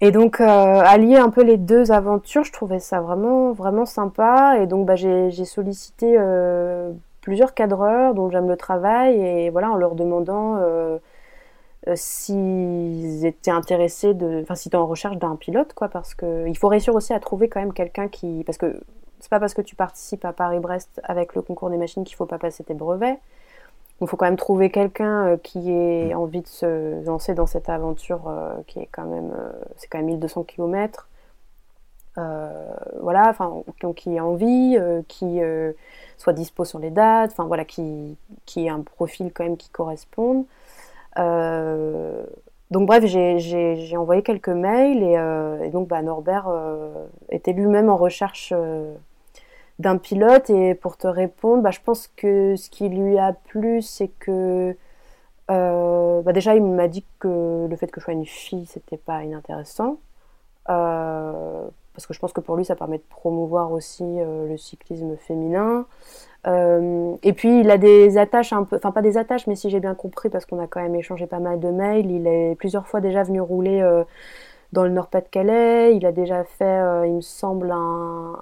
Et donc euh, allier un peu les deux aventures, je trouvais ça vraiment vraiment sympa et donc bah, j'ai j'ai sollicité euh, plusieurs cadreurs dont j'aime le travail et voilà en leur demandant euh, s'ils étaient intéressés de, enfin, si tu es en recherche d'un pilote, quoi, parce que il faut réussir aussi à trouver quand même quelqu'un qui, parce que c'est pas parce que tu participes à Paris-Brest avec le concours des machines qu'il faut pas passer tes brevets. Il faut quand même trouver quelqu'un euh, qui ait envie de se lancer dans cette aventure euh, qui est quand même, euh, c'est quand même 1200 km. voilà, enfin, qui ait envie, qui soit dispo sur les dates, enfin voilà, qui, qui ait un profil quand même qui corresponde. Donc bref, j'ai envoyé quelques mails et, et donc bah, Norbert était lui-même en recherche d'un pilote. Et pour te répondre, bah, je pense que ce qui lui a plu, c'est que euh, bah, déjà, il m'a dit que le fait que je sois une fille, c'était pas inintéressant. Euh, parce que je pense que pour lui, ça permet de promouvoir aussi euh, le cyclisme féminin. Et puis, il a des attaches un peu, enfin pas des attaches, mais si j'ai bien compris, parce qu'on a quand même échangé pas mal de mails, il est plusieurs fois déjà venu rouler dans le Nord-Pas-de-Calais. Il a déjà fait, il me semble, un,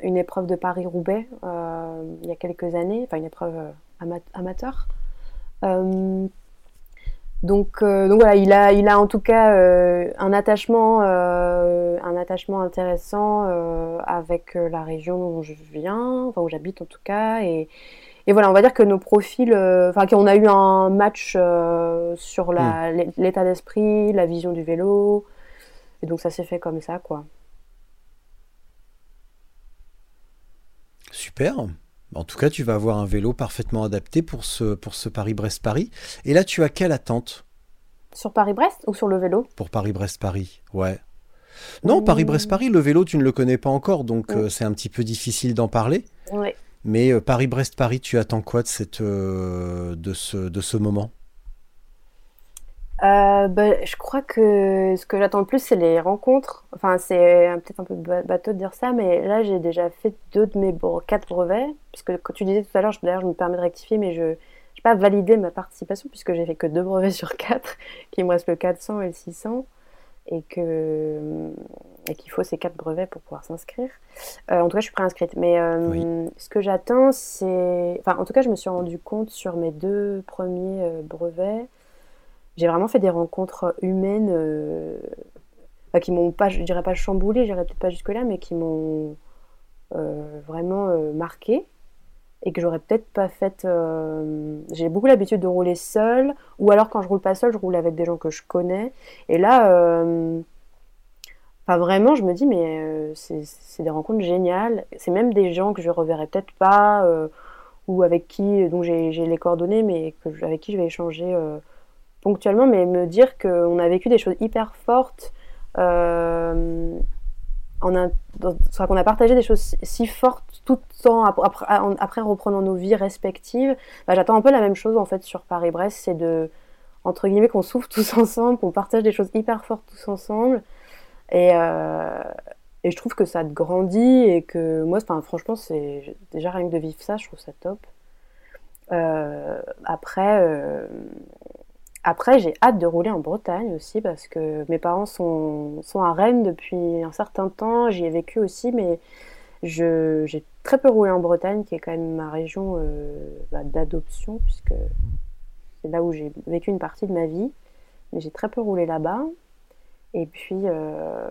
une épreuve de Paris-Roubaix euh, il y a quelques années, enfin une épreuve euh, amateur. Euh, donc, donc voilà, il a, il a en tout cas un attachement, un attachement intéressant avec la région dont je viens, enfin où j'habite en tout cas, et, et voilà, on va dire que nos profils, enfin qu'on a eu un match sur hmm. l'état d'esprit, la vision du vélo, et donc ça s'est fait comme ça, quoi. Super. En tout cas, tu vas avoir un vélo parfaitement adapté pour ce, pour ce Paris-Brest-Paris. Et là, tu as quelle attente? Sur Paris-Brest ou sur le vélo? Pour Paris-Brest-Paris, ouais. Non, Paris-Brest-Paris, le vélo, tu ne le connais pas encore, donc euh, c'est un petit peu difficile d'en parler. Mais euh, Paris-Brest-Paris, tu attends quoi de, cette, euh, de, ce, de ce moment? Euh, bah, je crois que ce que j'attends le plus, c'est les rencontres. Enfin, c'est peut-être un peu bateau de dire ça, mais là, j'ai déjà fait deux de mes quatre brevets. Puisque, quand tu disais tout à l'heure, d'ailleurs, je me permets de rectifier, mais je n'ai pas validé ma participation, puisque j'ai fait que deux brevets sur quatre, qu'il me reste le 400 et le 600, et que et qu'il faut ces quatre brevets pour pouvoir s'inscrire. Euh, en tout cas, je suis préinscrite. Mais euh, ce que j'attends, c'est. Enfin, en tout cas, je me suis rendu compte sur mes deux premiers brevets j'ai vraiment fait des rencontres humaines euh, qui m'ont pas, je dirais pas chamboulé, j'irais peut-être pas jusque-là, mais qui m'ont euh, vraiment euh, marqué et que j'aurais peut-être pas fait. J'ai beaucoup l'habitude de rouler seule, ou alors quand je roule pas seule, je roule avec des gens que je connais. Et là, Enfin, vraiment, je me dis, mais c'est des rencontres géniales. C'est même des gens que je reverrai peut-être pas, ou avec qui, dont j'ai les coordonnées, mais avec qui je vais échanger ponctuellement, mais me dire qu'on a vécu des choses hyper fortes, euh, qu'on a partagé des choses si fortes tout le temps après, reprenant nos vies respectives. Bah, j'attends un peu la même chose en fait sur Paris-Brest, c'est de entre guillemets qu'on souffre tous ensemble, qu'on partage des choses hyper fortes tous ensemble. Et, euh, et je trouve que ça te grandit et que moi, franchement, c'est déjà rien que de vivre ça, je trouve ça top. Euh, après, euh, après, j'ai hâte de rouler en Bretagne aussi parce que mes parents sont, sont à Rennes depuis un certain temps. J'y ai vécu aussi, mais j'ai très peu roulé en Bretagne, qui est quand même ma région euh, bah, d'adoption, puisque c'est là où j'ai vécu une partie de ma vie. Mais j'ai très peu roulé là-bas. Et puis, euh,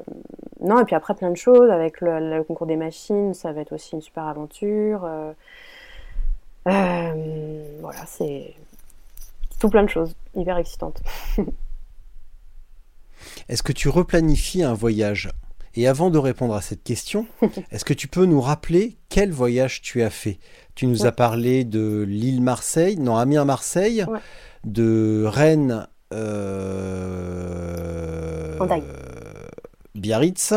non, et puis après, plein de choses. Avec le, concours des machines, ça va être aussi une super aventure. Euh, voilà, c'est tout plein de choses, hyper excitantes. Est-ce que tu replanifies un voyage? Et avant de répondre à cette question, est-ce que tu peux nous rappeler quel voyage tu as fait? Tu nous as parlé de l'île Marseille, non, Amiens-Marseille, de Rennes. Euh... Biarritz,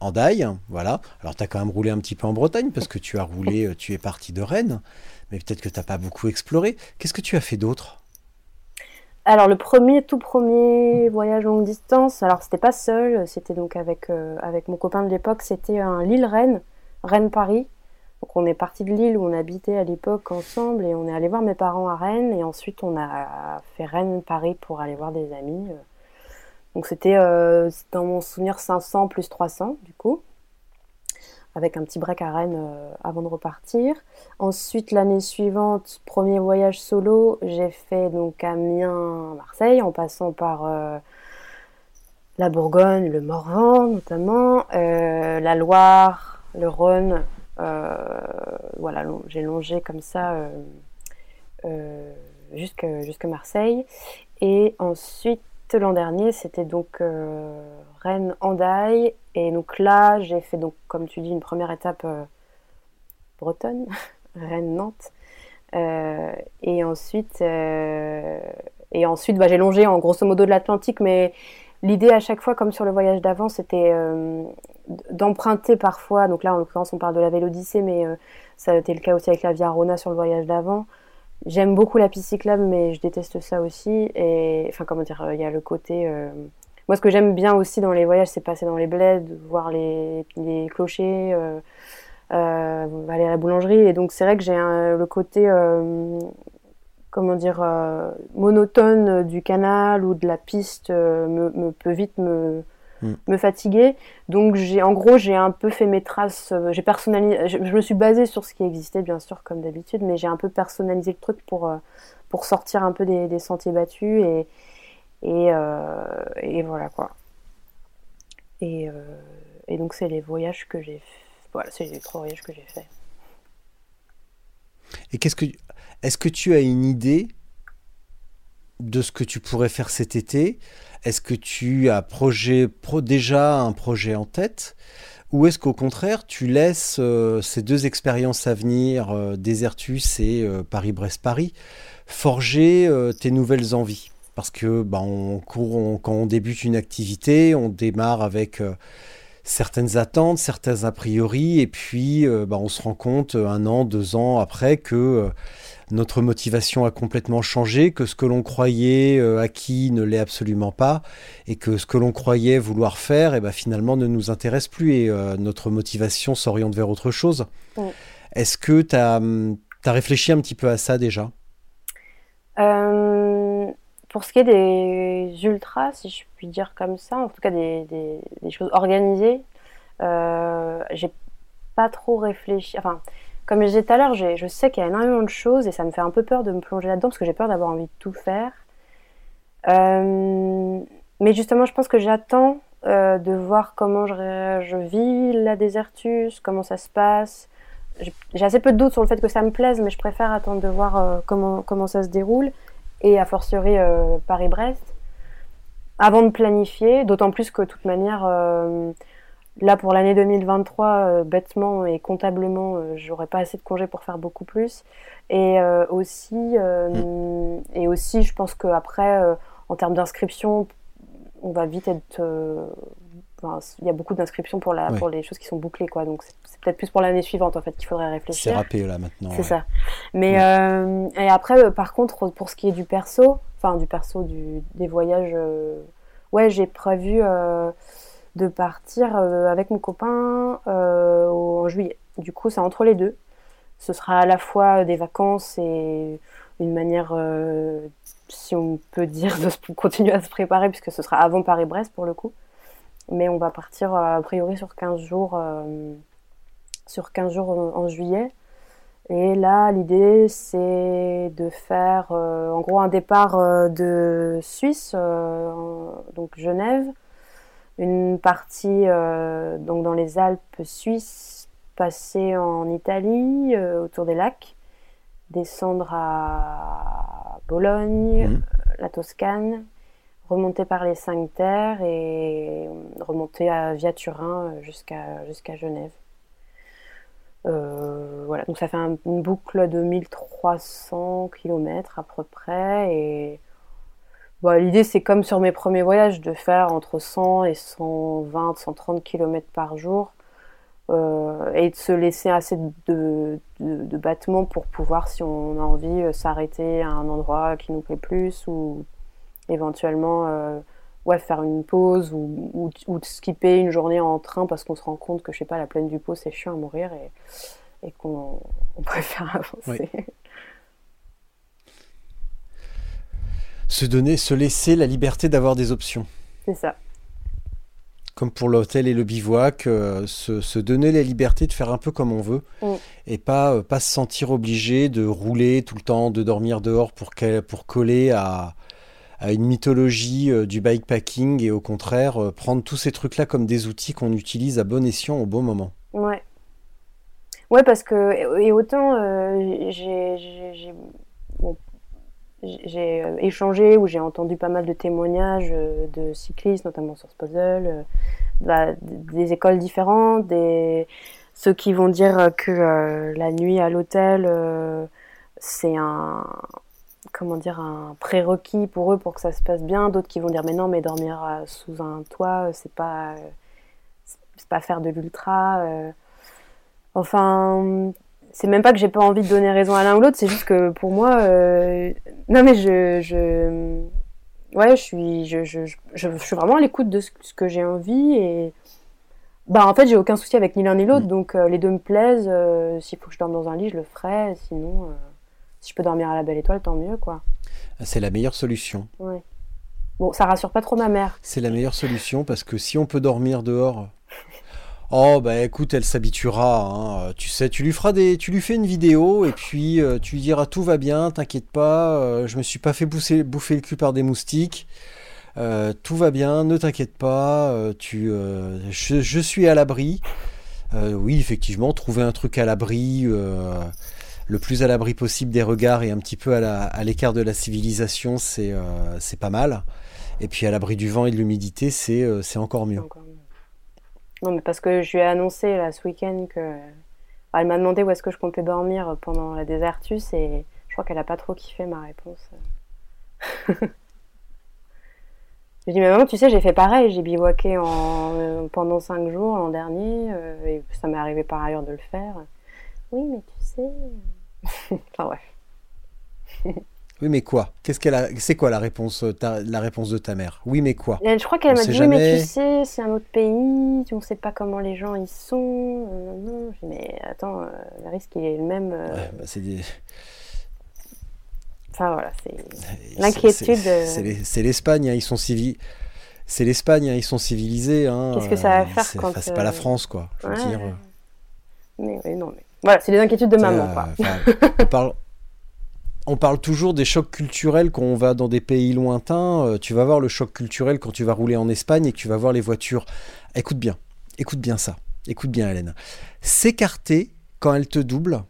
Andaille, voilà. Alors tu as quand même roulé un petit peu en Bretagne parce que tu as roulé, tu es parti de Rennes, mais peut-être que tu n'as pas beaucoup exploré. Qu'est-ce que tu as fait d'autre? Alors le premier, tout premier voyage longue distance, alors c'était pas seul, c'était donc avec, euh, avec mon copain de l'époque, c'était un Lille-Rennes, Rennes-Paris. Donc on est parti de Lille où on habitait à l'époque ensemble et on est allé voir mes parents à Rennes et ensuite on a fait Rennes-Paris pour aller voir des amis. Donc c'était euh, dans mon souvenir 500 plus 300 du coup. Avec un petit break à Rennes euh, avant de repartir. Ensuite, l'année suivante, premier voyage solo, j'ai fait donc Amiens, Marseille, en passant par euh, la Bourgogne, le Morvan notamment, euh, la Loire, le Rhône. voilà, j'ai longé comme ça jusqu'à Marseille. Et ensuite, l'an dernier, c'était donc Rennes-Andaille. Et donc là, j'ai fait, donc, comme tu dis, une première étape euh, bretonne, Rennes-Nantes. Euh, et ensuite, euh, et ensuite bah, j'ai longé en grosso modo de l'Atlantique, mais l'idée à chaque fois, comme sur le voyage d'avant, c'était d'emprunter parfois, donc là en l'occurrence on parle de la Vélodyssée, mais ça a été le cas aussi avec la Via Rona sur le voyage d'avant. J'aime beaucoup la piste cyclable, mais je déteste ça aussi. Et enfin, comment dire, il y a le côté moi, ce que j'aime bien aussi dans les voyages, c'est passer dans les bleds, voir les, les clochers, euh, euh, aller à la boulangerie. Et donc, c'est vrai que j'ai le côté, euh, comment dire, euh, monotone du canal ou de la piste me, me, peut vite me, mm. me fatiguer. Donc, j'ai, en gros, j'ai un peu fait mes traces. j'ai personnalisé. Je, je, me suis basée sur ce qui existait, bien sûr, comme d'habitude, mais j'ai un peu personnalisé le truc pour pour sortir un peu des, des sentiers battus et et, euh, et voilà quoi. Et, euh, et donc c'est les voyages que j'ai voilà, c'est les trois voyages que j'ai faits. Et qu'est-ce que est-ce que tu as une idée de ce que tu pourrais faire cet été? Est-ce que tu as projet, pro, déjà un projet en tête? Ou est-ce qu'au contraire, tu laisses euh, ces deux expériences à venir, euh, Désertus et Paris-Brest-Paris, forger tes nouvelles envies? Parce que bah, on court, quand on débute une activité, on démarre avec euh, certaines attentes, certains a priori, et puis euh, bah, on se rend compte euh, un an, deux ans après que notre motivation a complètement changé, que ce que l'on croyait acquis ne l'est absolument pas, et que ce que l'on croyait vouloir faire, et eh ben, finalement ne nous intéresse plus, et notre motivation s'oriente vers autre chose. Est-ce que tu as, hum, as, réfléchi un petit peu à ça déjà? Pour ce qui est des ultras, si je puis dire comme ça, en tout cas des, choses organisées, euh, j'ai pas trop réfléchi. Enfin, comme je disais tout à l'heure, je sais qu'il y a énormément de choses et ça me fait un peu peur de me plonger là-dedans parce que j'ai peur d'avoir envie de tout faire. Euh, mais justement, je pense que j'attends euh, de voir comment je, vis la désertus, comment ça se passe. J'ai assez peu de doutes sur le fait que ça me plaise, mais je préfère attendre de voir comment, comment ça se déroule et a fortiori euh, Paris-Brest, avant de planifier, d'autant plus que de toute manière, euh, là pour l'année 2023, euh, bêtement et comptablement, j'aurais pas assez de congés pour faire beaucoup plus. Et aussi, mm. et aussi, je pense qu'après, en termes d'inscription, on va vite être il y a beaucoup d'inscriptions pour, la, pour les choses qui sont bouclées, quoi. Donc c'est peut-être plus pour l'année suivante en fait qu'il faudrait réfléchir. C'est râpé là maintenant. C'est ça. Mais euh, et après, euh, par contre, pour ce qui est du perso, enfin du perso du, des voyages, euh, ouais, j'ai prévu de partir avec mon copain en juillet. Du coup, c'est entre les deux. Ce sera à la fois des vacances et une manière, si on peut dire, de continuer à se préparer, puisque ce sera avant Paris-Brest pour le coup mais on va partir euh, a priori sur 15 jours, euh, sur 15 jours en, juillet. Et là, l'idée, c'est de faire euh, en gros un départ de Suisse, donc Genève, une partie donc dans les Alpes suisses, passer en Italie, autour des lacs, descendre à Bologne, mmh. la Toscane, remonter par les cinq terres et remonter à, via Turin jusqu'à jusqu'à Genève. Euh, voilà, donc ça fait une boucle de 1300 km à peu près. Et l'idée, c'est comme sur mes premiers voyages, de faire entre 100 et 120, 130 km par jour. Euh, et de se laisser assez de, de, de battements pour pouvoir, si on a envie, s'arrêter à un endroit qui nous plaît plus ou éventuellement euh, ouais, faire une pause ou, ou, ou, skipper une journée en train parce qu'on se rend compte que je sais pas la plaine du pot c'est chiant à mourir et, et qu'on préfère avancer. Se donner, se laisser la liberté d'avoir des options. C'est ça. comme pour l'hôtel et le bivouac, euh, se, se donner la liberté de faire un peu comme on veut Mm. et pas, euh, pas se sentir obligé de rouler tout le temps, de dormir dehors pour, qu'elle- pour coller à, à une mythologie euh, du bikepacking et au contraire euh, prendre tous ces trucs-là comme des outils qu'on utilise à bon escient au bon moment. Ouais. Ouais, parce que, et autant euh, j'ai échangé ou j'ai entendu pas mal de témoignages de cyclistes, notamment sur ce puzzle, bah, des écoles différentes, ceux qui vont dire que la nuit à l'hôtel, c'est un comment dire un prérequis pour eux pour que ça se passe bien, d'autres qui vont dire mais non, mais dormir euh, sous un toit, c'est pas euh, c'est pas faire de l'ultra. euh. Enfin, c'est même pas que j'ai pas envie de donner raison à l'un ou l'autre, c'est juste que pour moi, euh, non mais je, je, ouais, je suis, je, je, je, je suis vraiment à l'écoute de ce, que j'ai envie et bah en fait j'ai aucun souci avec ni l'un ni l'autre, donc euh, les deux me plaisent. euh, S'il faut que je dorme dans un lit, je le ferai. Sinon, euh, si je peux dormir à la belle étoile, tant mieux quoi. C'est la meilleure solution. Ouais. Bon, ça rassure pas trop ma mère. C'est la meilleure solution parce que si on peut dormir dehors, oh bah écoute, elle s'habituera. hein. Tu sais, tu lui feras des, tu lui fais une vidéo et puis euh, tu lui diras tout va bien, t'inquiète pas, euh, je me suis pas fait bouffer, bouffer le cul par des moustiques. Euh, tout va bien, ne t'inquiète pas, tu, je, je suis à l'abri. Oui, effectivement, trouver un truc à l'abri, le plus à l'abri possible des regards et un petit peu à l'écart de la civilisation, c'est euh, c'est pas mal. Et puis à l'abri du vent et de l'humidité, c'est euh, encore mieux. Non, mais parce que je lui ai annoncé là, ce week-end que. Ah, Elle m'a demandé où est-ce que je comptais dormir pendant la désertus et je crois qu'elle a pas trop kiffé ma réponse. J'ai dit, mais maman, tu sais, j'ai fait pareil, j'ai bivouaqué euh, pendant cinq jours l'an dernier et ça m'est arrivé par ailleurs de le faire. Oui, mais tu sais. Enfin, bref. Oui, mais quoi? Qu'est-ce qu'elle a C'est quoi la réponse, euh, ta- la réponse de ta mère? Oui, mais quoi? Je crois qu'elle m'a dit, oui, mais jamais. tu sais, c'est un autre pays, on sait pas comment les gens y sont. Euh, mais attends, euh, le risque il est le même. euh, Ouais, bah, C'est des- Enfin voilà, c'est. L'inquiétude, c'est- euh. C'est les- c'est l'Espagne, hein, ils sont civils. C'est l'Espagne, hein, ils sont civilisés. hein, Qu'est-ce que ça va euh, faire quand, C'est pas la France, quoi. Je veux Ouais. dire. Mais oui, non, mais. Voilà, c'est les inquiétudes de maman, euh, quoi. on parle. On parle toujours des chocs culturels quand on va dans des pays lointains. Euh, tu vas voir le choc culturel quand tu vas rouler en Espagne et que tu vas voir les voitures. Écoute bien, écoute bien ça. Écoute bien, Hélène. S'écarter quand elles te doublent,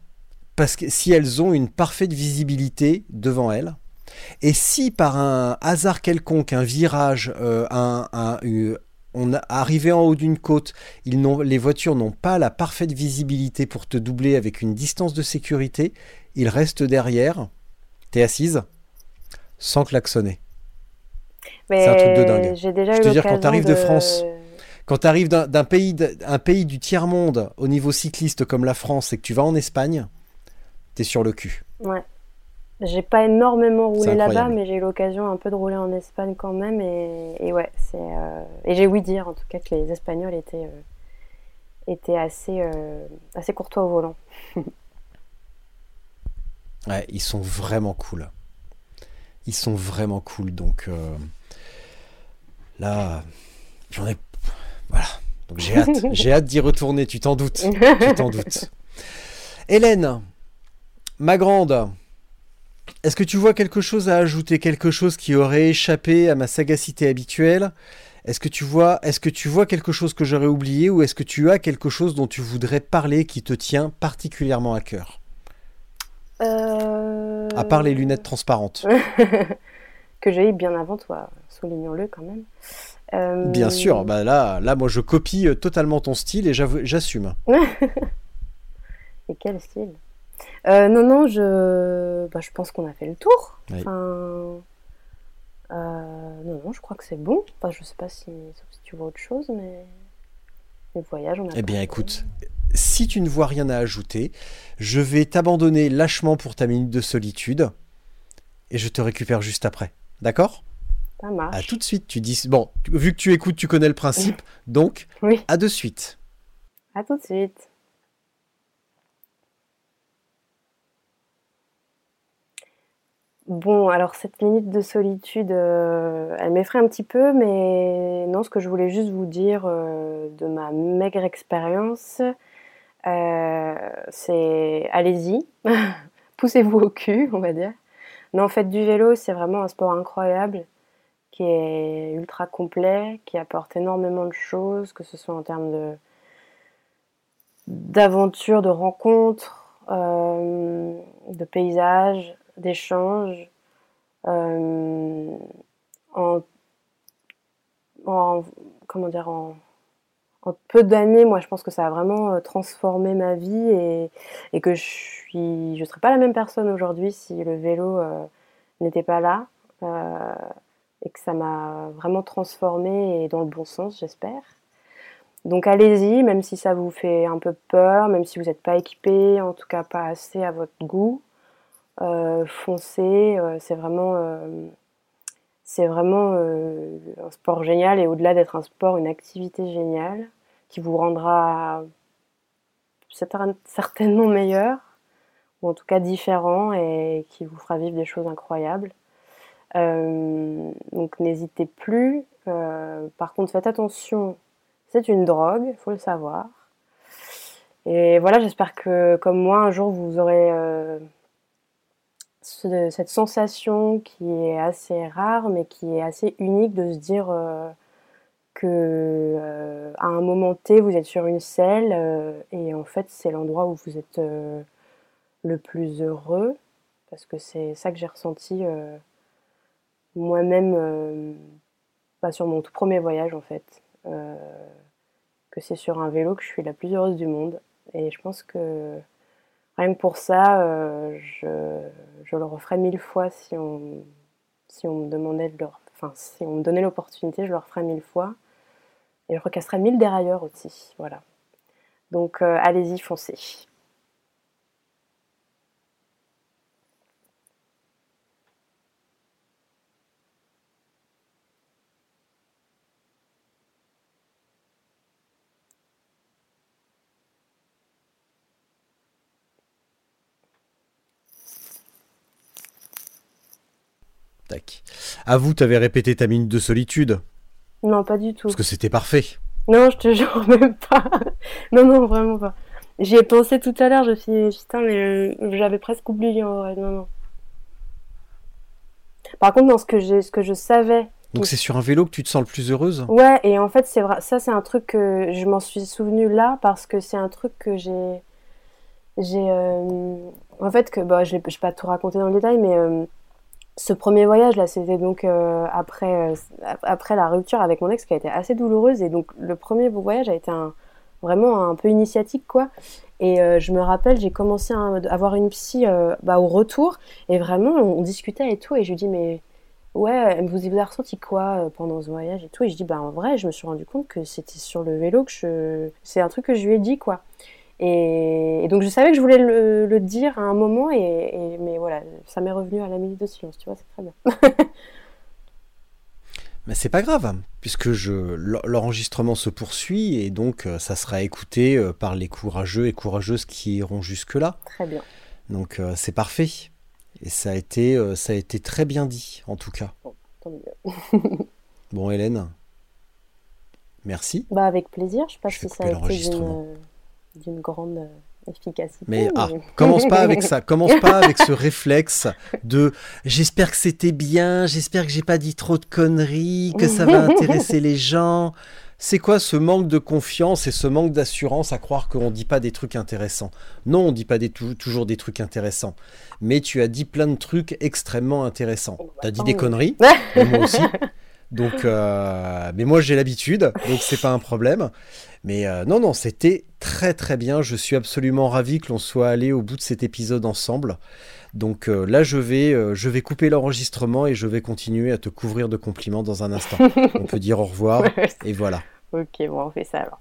parce que si elles ont une parfaite visibilité devant elles, et si par un hasard quelconque, un virage, euh, un, un- on a arrivé en haut d'une côte, ils les voitures n'ont pas la parfaite visibilité pour te doubler avec une distance de sécurité, ils restent derrière, t'es assise, sans klaxonner. Mais un truc de dingue. J'ai déjà Je te dire, quand t'arrives de France, de- Quand tu arrives d'un pays, un pays du tiers-monde au niveau cycliste comme la France et que tu vas en Espagne, t'es sur le cul. Ouais. J'ai pas énormément roulé là-bas, mais j'ai eu l'occasion un peu de rouler en Espagne quand même. Et, et ouais, c'est. euh, Et j'ai ouï dire en tout cas que les Espagnols étaient, euh, étaient assez, euh, assez courtois au volant. Ouais, ils sont vraiment cool. Ils sont vraiment cool. Donc là, j'en ai. Voilà. Donc j'ai hâte. j'ai hâte d'y retourner. Tu t'en doutes. Tu t'en doutes. Hélène, ma grande, est-ce que tu vois quelque chose à ajouter, quelque chose qui aurait échappé à ma sagacité habituelle? Est-ce que tu vois, est-ce que tu vois quelque chose que j'aurais oublié ou est-ce que tu as quelque chose dont tu voudrais parler qui te tient particulièrement à cœur? Euh, À part les lunettes transparentes. que j'ai eu bien avant toi, soulignons-le quand même. Euh, Bien sûr, bah là, là, moi je copie euh, totalement ton style et j'assume. Et quel style? Euh, Non, non, je, bah, je pense qu'on a fait le tour. Oui. Enfin, euh, non, non, je crois que c'est bon. Enfin, je sais pas si, si tu vois autre chose, mais le voyage, on a. Eh bien, écoute, si tu ne vois rien à ajouter, je vais t'abandonner lâchement pour ta minute de solitude et je te récupère juste après. D'accord? Ça marche. À tout de suite. Tu dis bon, vu que tu écoutes, tu connais le principe, donc Oui, à de suite. à tout de suite. Bon, alors cette minute de solitude, euh, elle m'effraie un petit peu, mais non, ce que je voulais juste vous dire euh, de ma maigre expérience, euh, c'est allez-y, poussez-vous au cul, on va dire. Non, faites du vélo, c'est vraiment un sport incroyable, qui est ultra complet, qui apporte énormément de choses, que ce soit en termes de d'aventure, de rencontres, de paysages, d'échanges. Euh, en, comment dire, en, peu d'années, moi, je pense que ça a vraiment euh, transformé ma vie et, que je suis, je serais pas la même personne aujourd'hui si le vélo euh, n'était pas là et que ça m'a vraiment transformée et dans le bon sens, j'espère. Donc allez-y, même si ça vous fait un peu peur, même si vous n'êtes pas équipé, en tout cas pas assez à votre goût. Euh, foncez. Euh, c'est vraiment, euh, c'est vraiment un sport génial et au-delà d'être un sport, une activité géniale qui vous rendra certainement meilleur ou en tout cas différent et qui vous fera vivre des choses incroyables. donc n'hésitez plus. par contre, faites attention, c'est une drogue, il faut le savoir. Et voilà, j'espère que comme moi, un jour, vous aurez cette sensation qui est assez rare mais qui est assez unique de se dire euh, que euh, à un moment T vous êtes sur une selle euh, et en fait c'est l'endroit où vous êtes le plus heureux parce que c'est ça que j'ai ressenti moi-même pas sur mon tout premier voyage en fait que c'est sur un vélo que je suis la plus heureuse du monde et je pense que Rien pour ça, euh, je, le referais mille fois si on, me demandait si on me donnait l'opportunité, je le referais mille fois. Et je recasserais mille dérailleurs aussi. Voilà. Donc euh, allez-y, foncez. À vous, t'avais répété ta minute de solitude Non, pas du tout. Parce que c'était parfait. Non, je te jure même pas. non, non, vraiment pas. J'y ai pensé tout à l'heure, je me suis dit, putain, mais euh, j'avais presque oublié en vrai. Non, non. Par contre, dans ce que, ce que je savais. Donc c'est sur un vélo que tu te sens le plus heureuse? Ouais, et en fait, c'est vrai. Ça, c'est un truc que je m'en suis souvenu là parce que c'est un truc que j'ai. J'ai. Euh, en fait, que. Bah, je ne vais pas tout raconter dans le détail, mais. Euh, ce premier voyage là, c'était donc euh, après, euh, après la rupture avec mon ex qui a été assez douloureuse et donc le premier voyage a été vraiment un peu initiatique quoi. Et euh, je me rappelle, j'ai commencé à avoir une psy bah, au retour et vraiment on, discutait et tout et je lui dis mais ouais vous avez ressenti quoi pendant ce voyage et tout? Et je dis bah en vrai je me suis rendu compte que c'était sur le vélo que je c'est un truc que je lui ai dit quoi. Et, donc je savais que je voulais le, dire à un moment, et, mais voilà, ça m'est revenu à la minute de silence, tu vois, c'est très bien. mais c'est pas grave, puisque je, l'enregistrement se poursuit, et donc euh, ça sera écouté euh, par les courageux et courageuses qui iront jusque-là. Très bien. Donc euh, c'est parfait. Et ça a, été, ça a été très bien dit, en tout cas. Bon, tant mieux. bon, Hélène, merci. Bah, avec plaisir, je sais pas si ça a été une d'une grande euh, efficacité. Mais, ah, commence pas avec ça, commence pas avec ce réflexe de j'espère que c'était bien, j'espère que j'ai pas dit trop de conneries, que ça va intéresser les gens. C'est quoi ce manque de confiance et ce manque d'assurance à croire qu'on dit pas des trucs intéressants? Non, on dit pas des, toujours des trucs intéressants. Mais tu as dit plein de trucs extrêmement intéressants. Oh, bah, tu as dit des conneries, moi aussi. Donc, euh, mais moi j'ai l'habitude, donc c'est pas un problème. Mais euh, non, non, c'était très très bien. Je suis absolument ravi que l'on soit allé au bout de cet épisode ensemble. Donc euh, là, je vais, je vais couper l'enregistrement et je vais continuer à te couvrir de compliments dans un instant. on peut dire au revoir et voilà. Ok, bon, on fait ça alors.